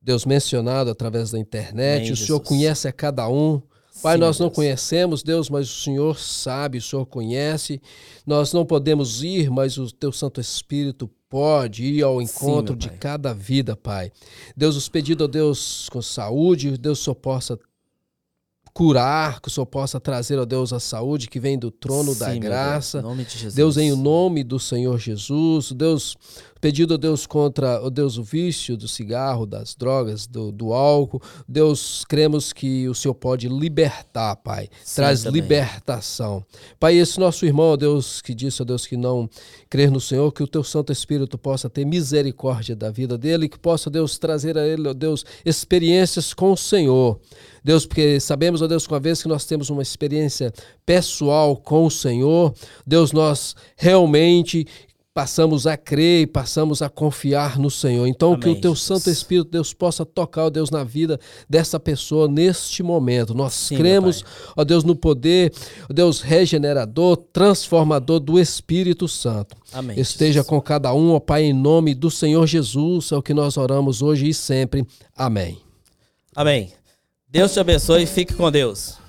Deus, mencionado através da internet, Amém, o Senhor Jesus. conhece a cada um. Pai, Sim, nós não Deus. conhecemos, Deus, mas o Senhor sabe, o Senhor conhece. Nós não podemos ir, mas o Teu Santo Espírito pode ir ao encontro meu de cada vida, Pai. Deus, os pedidos, ó Deus, com saúde, Deus só possa curar, que o Senhor possa trazer, ó Deus, a saúde que vem do trono Sim, da graça. Deus, em nome de Jesus. Deus, em o nome do Senhor Jesus, Deus, pedido, ó Deus, contra, ó Deus, o vício do cigarro, das drogas, do, do álcool. Deus, cremos que o Senhor pode libertar, Pai. Sim, Traz também. libertação. Pai, esse nosso irmão, ó Deus, que disse, ó Deus, que não crer no Senhor, que o teu Santo Espírito possa ter misericórdia da vida dele, que possa, Deus, trazer a ele, ó Deus, experiências com o Senhor. Deus, porque sabemos, ó Deus, que uma vez que nós temos uma experiência pessoal com o Senhor, Deus, nós realmente passamos a crer e passamos a confiar no Senhor. Então, que Amém, o teu Jesus. Santo Espírito, Deus, possa tocar, ó Deus, na vida dessa pessoa neste momento. Nós Sim, cremos, ó Deus, no poder, ó Deus, regenerador, transformador do Espírito Santo. Amém. Esteja Jesus. com cada um, ó Pai, em nome do Senhor Jesus, é o que nós oramos hoje e sempre. Amém. Amém. Deus te abençoe e fique com Deus.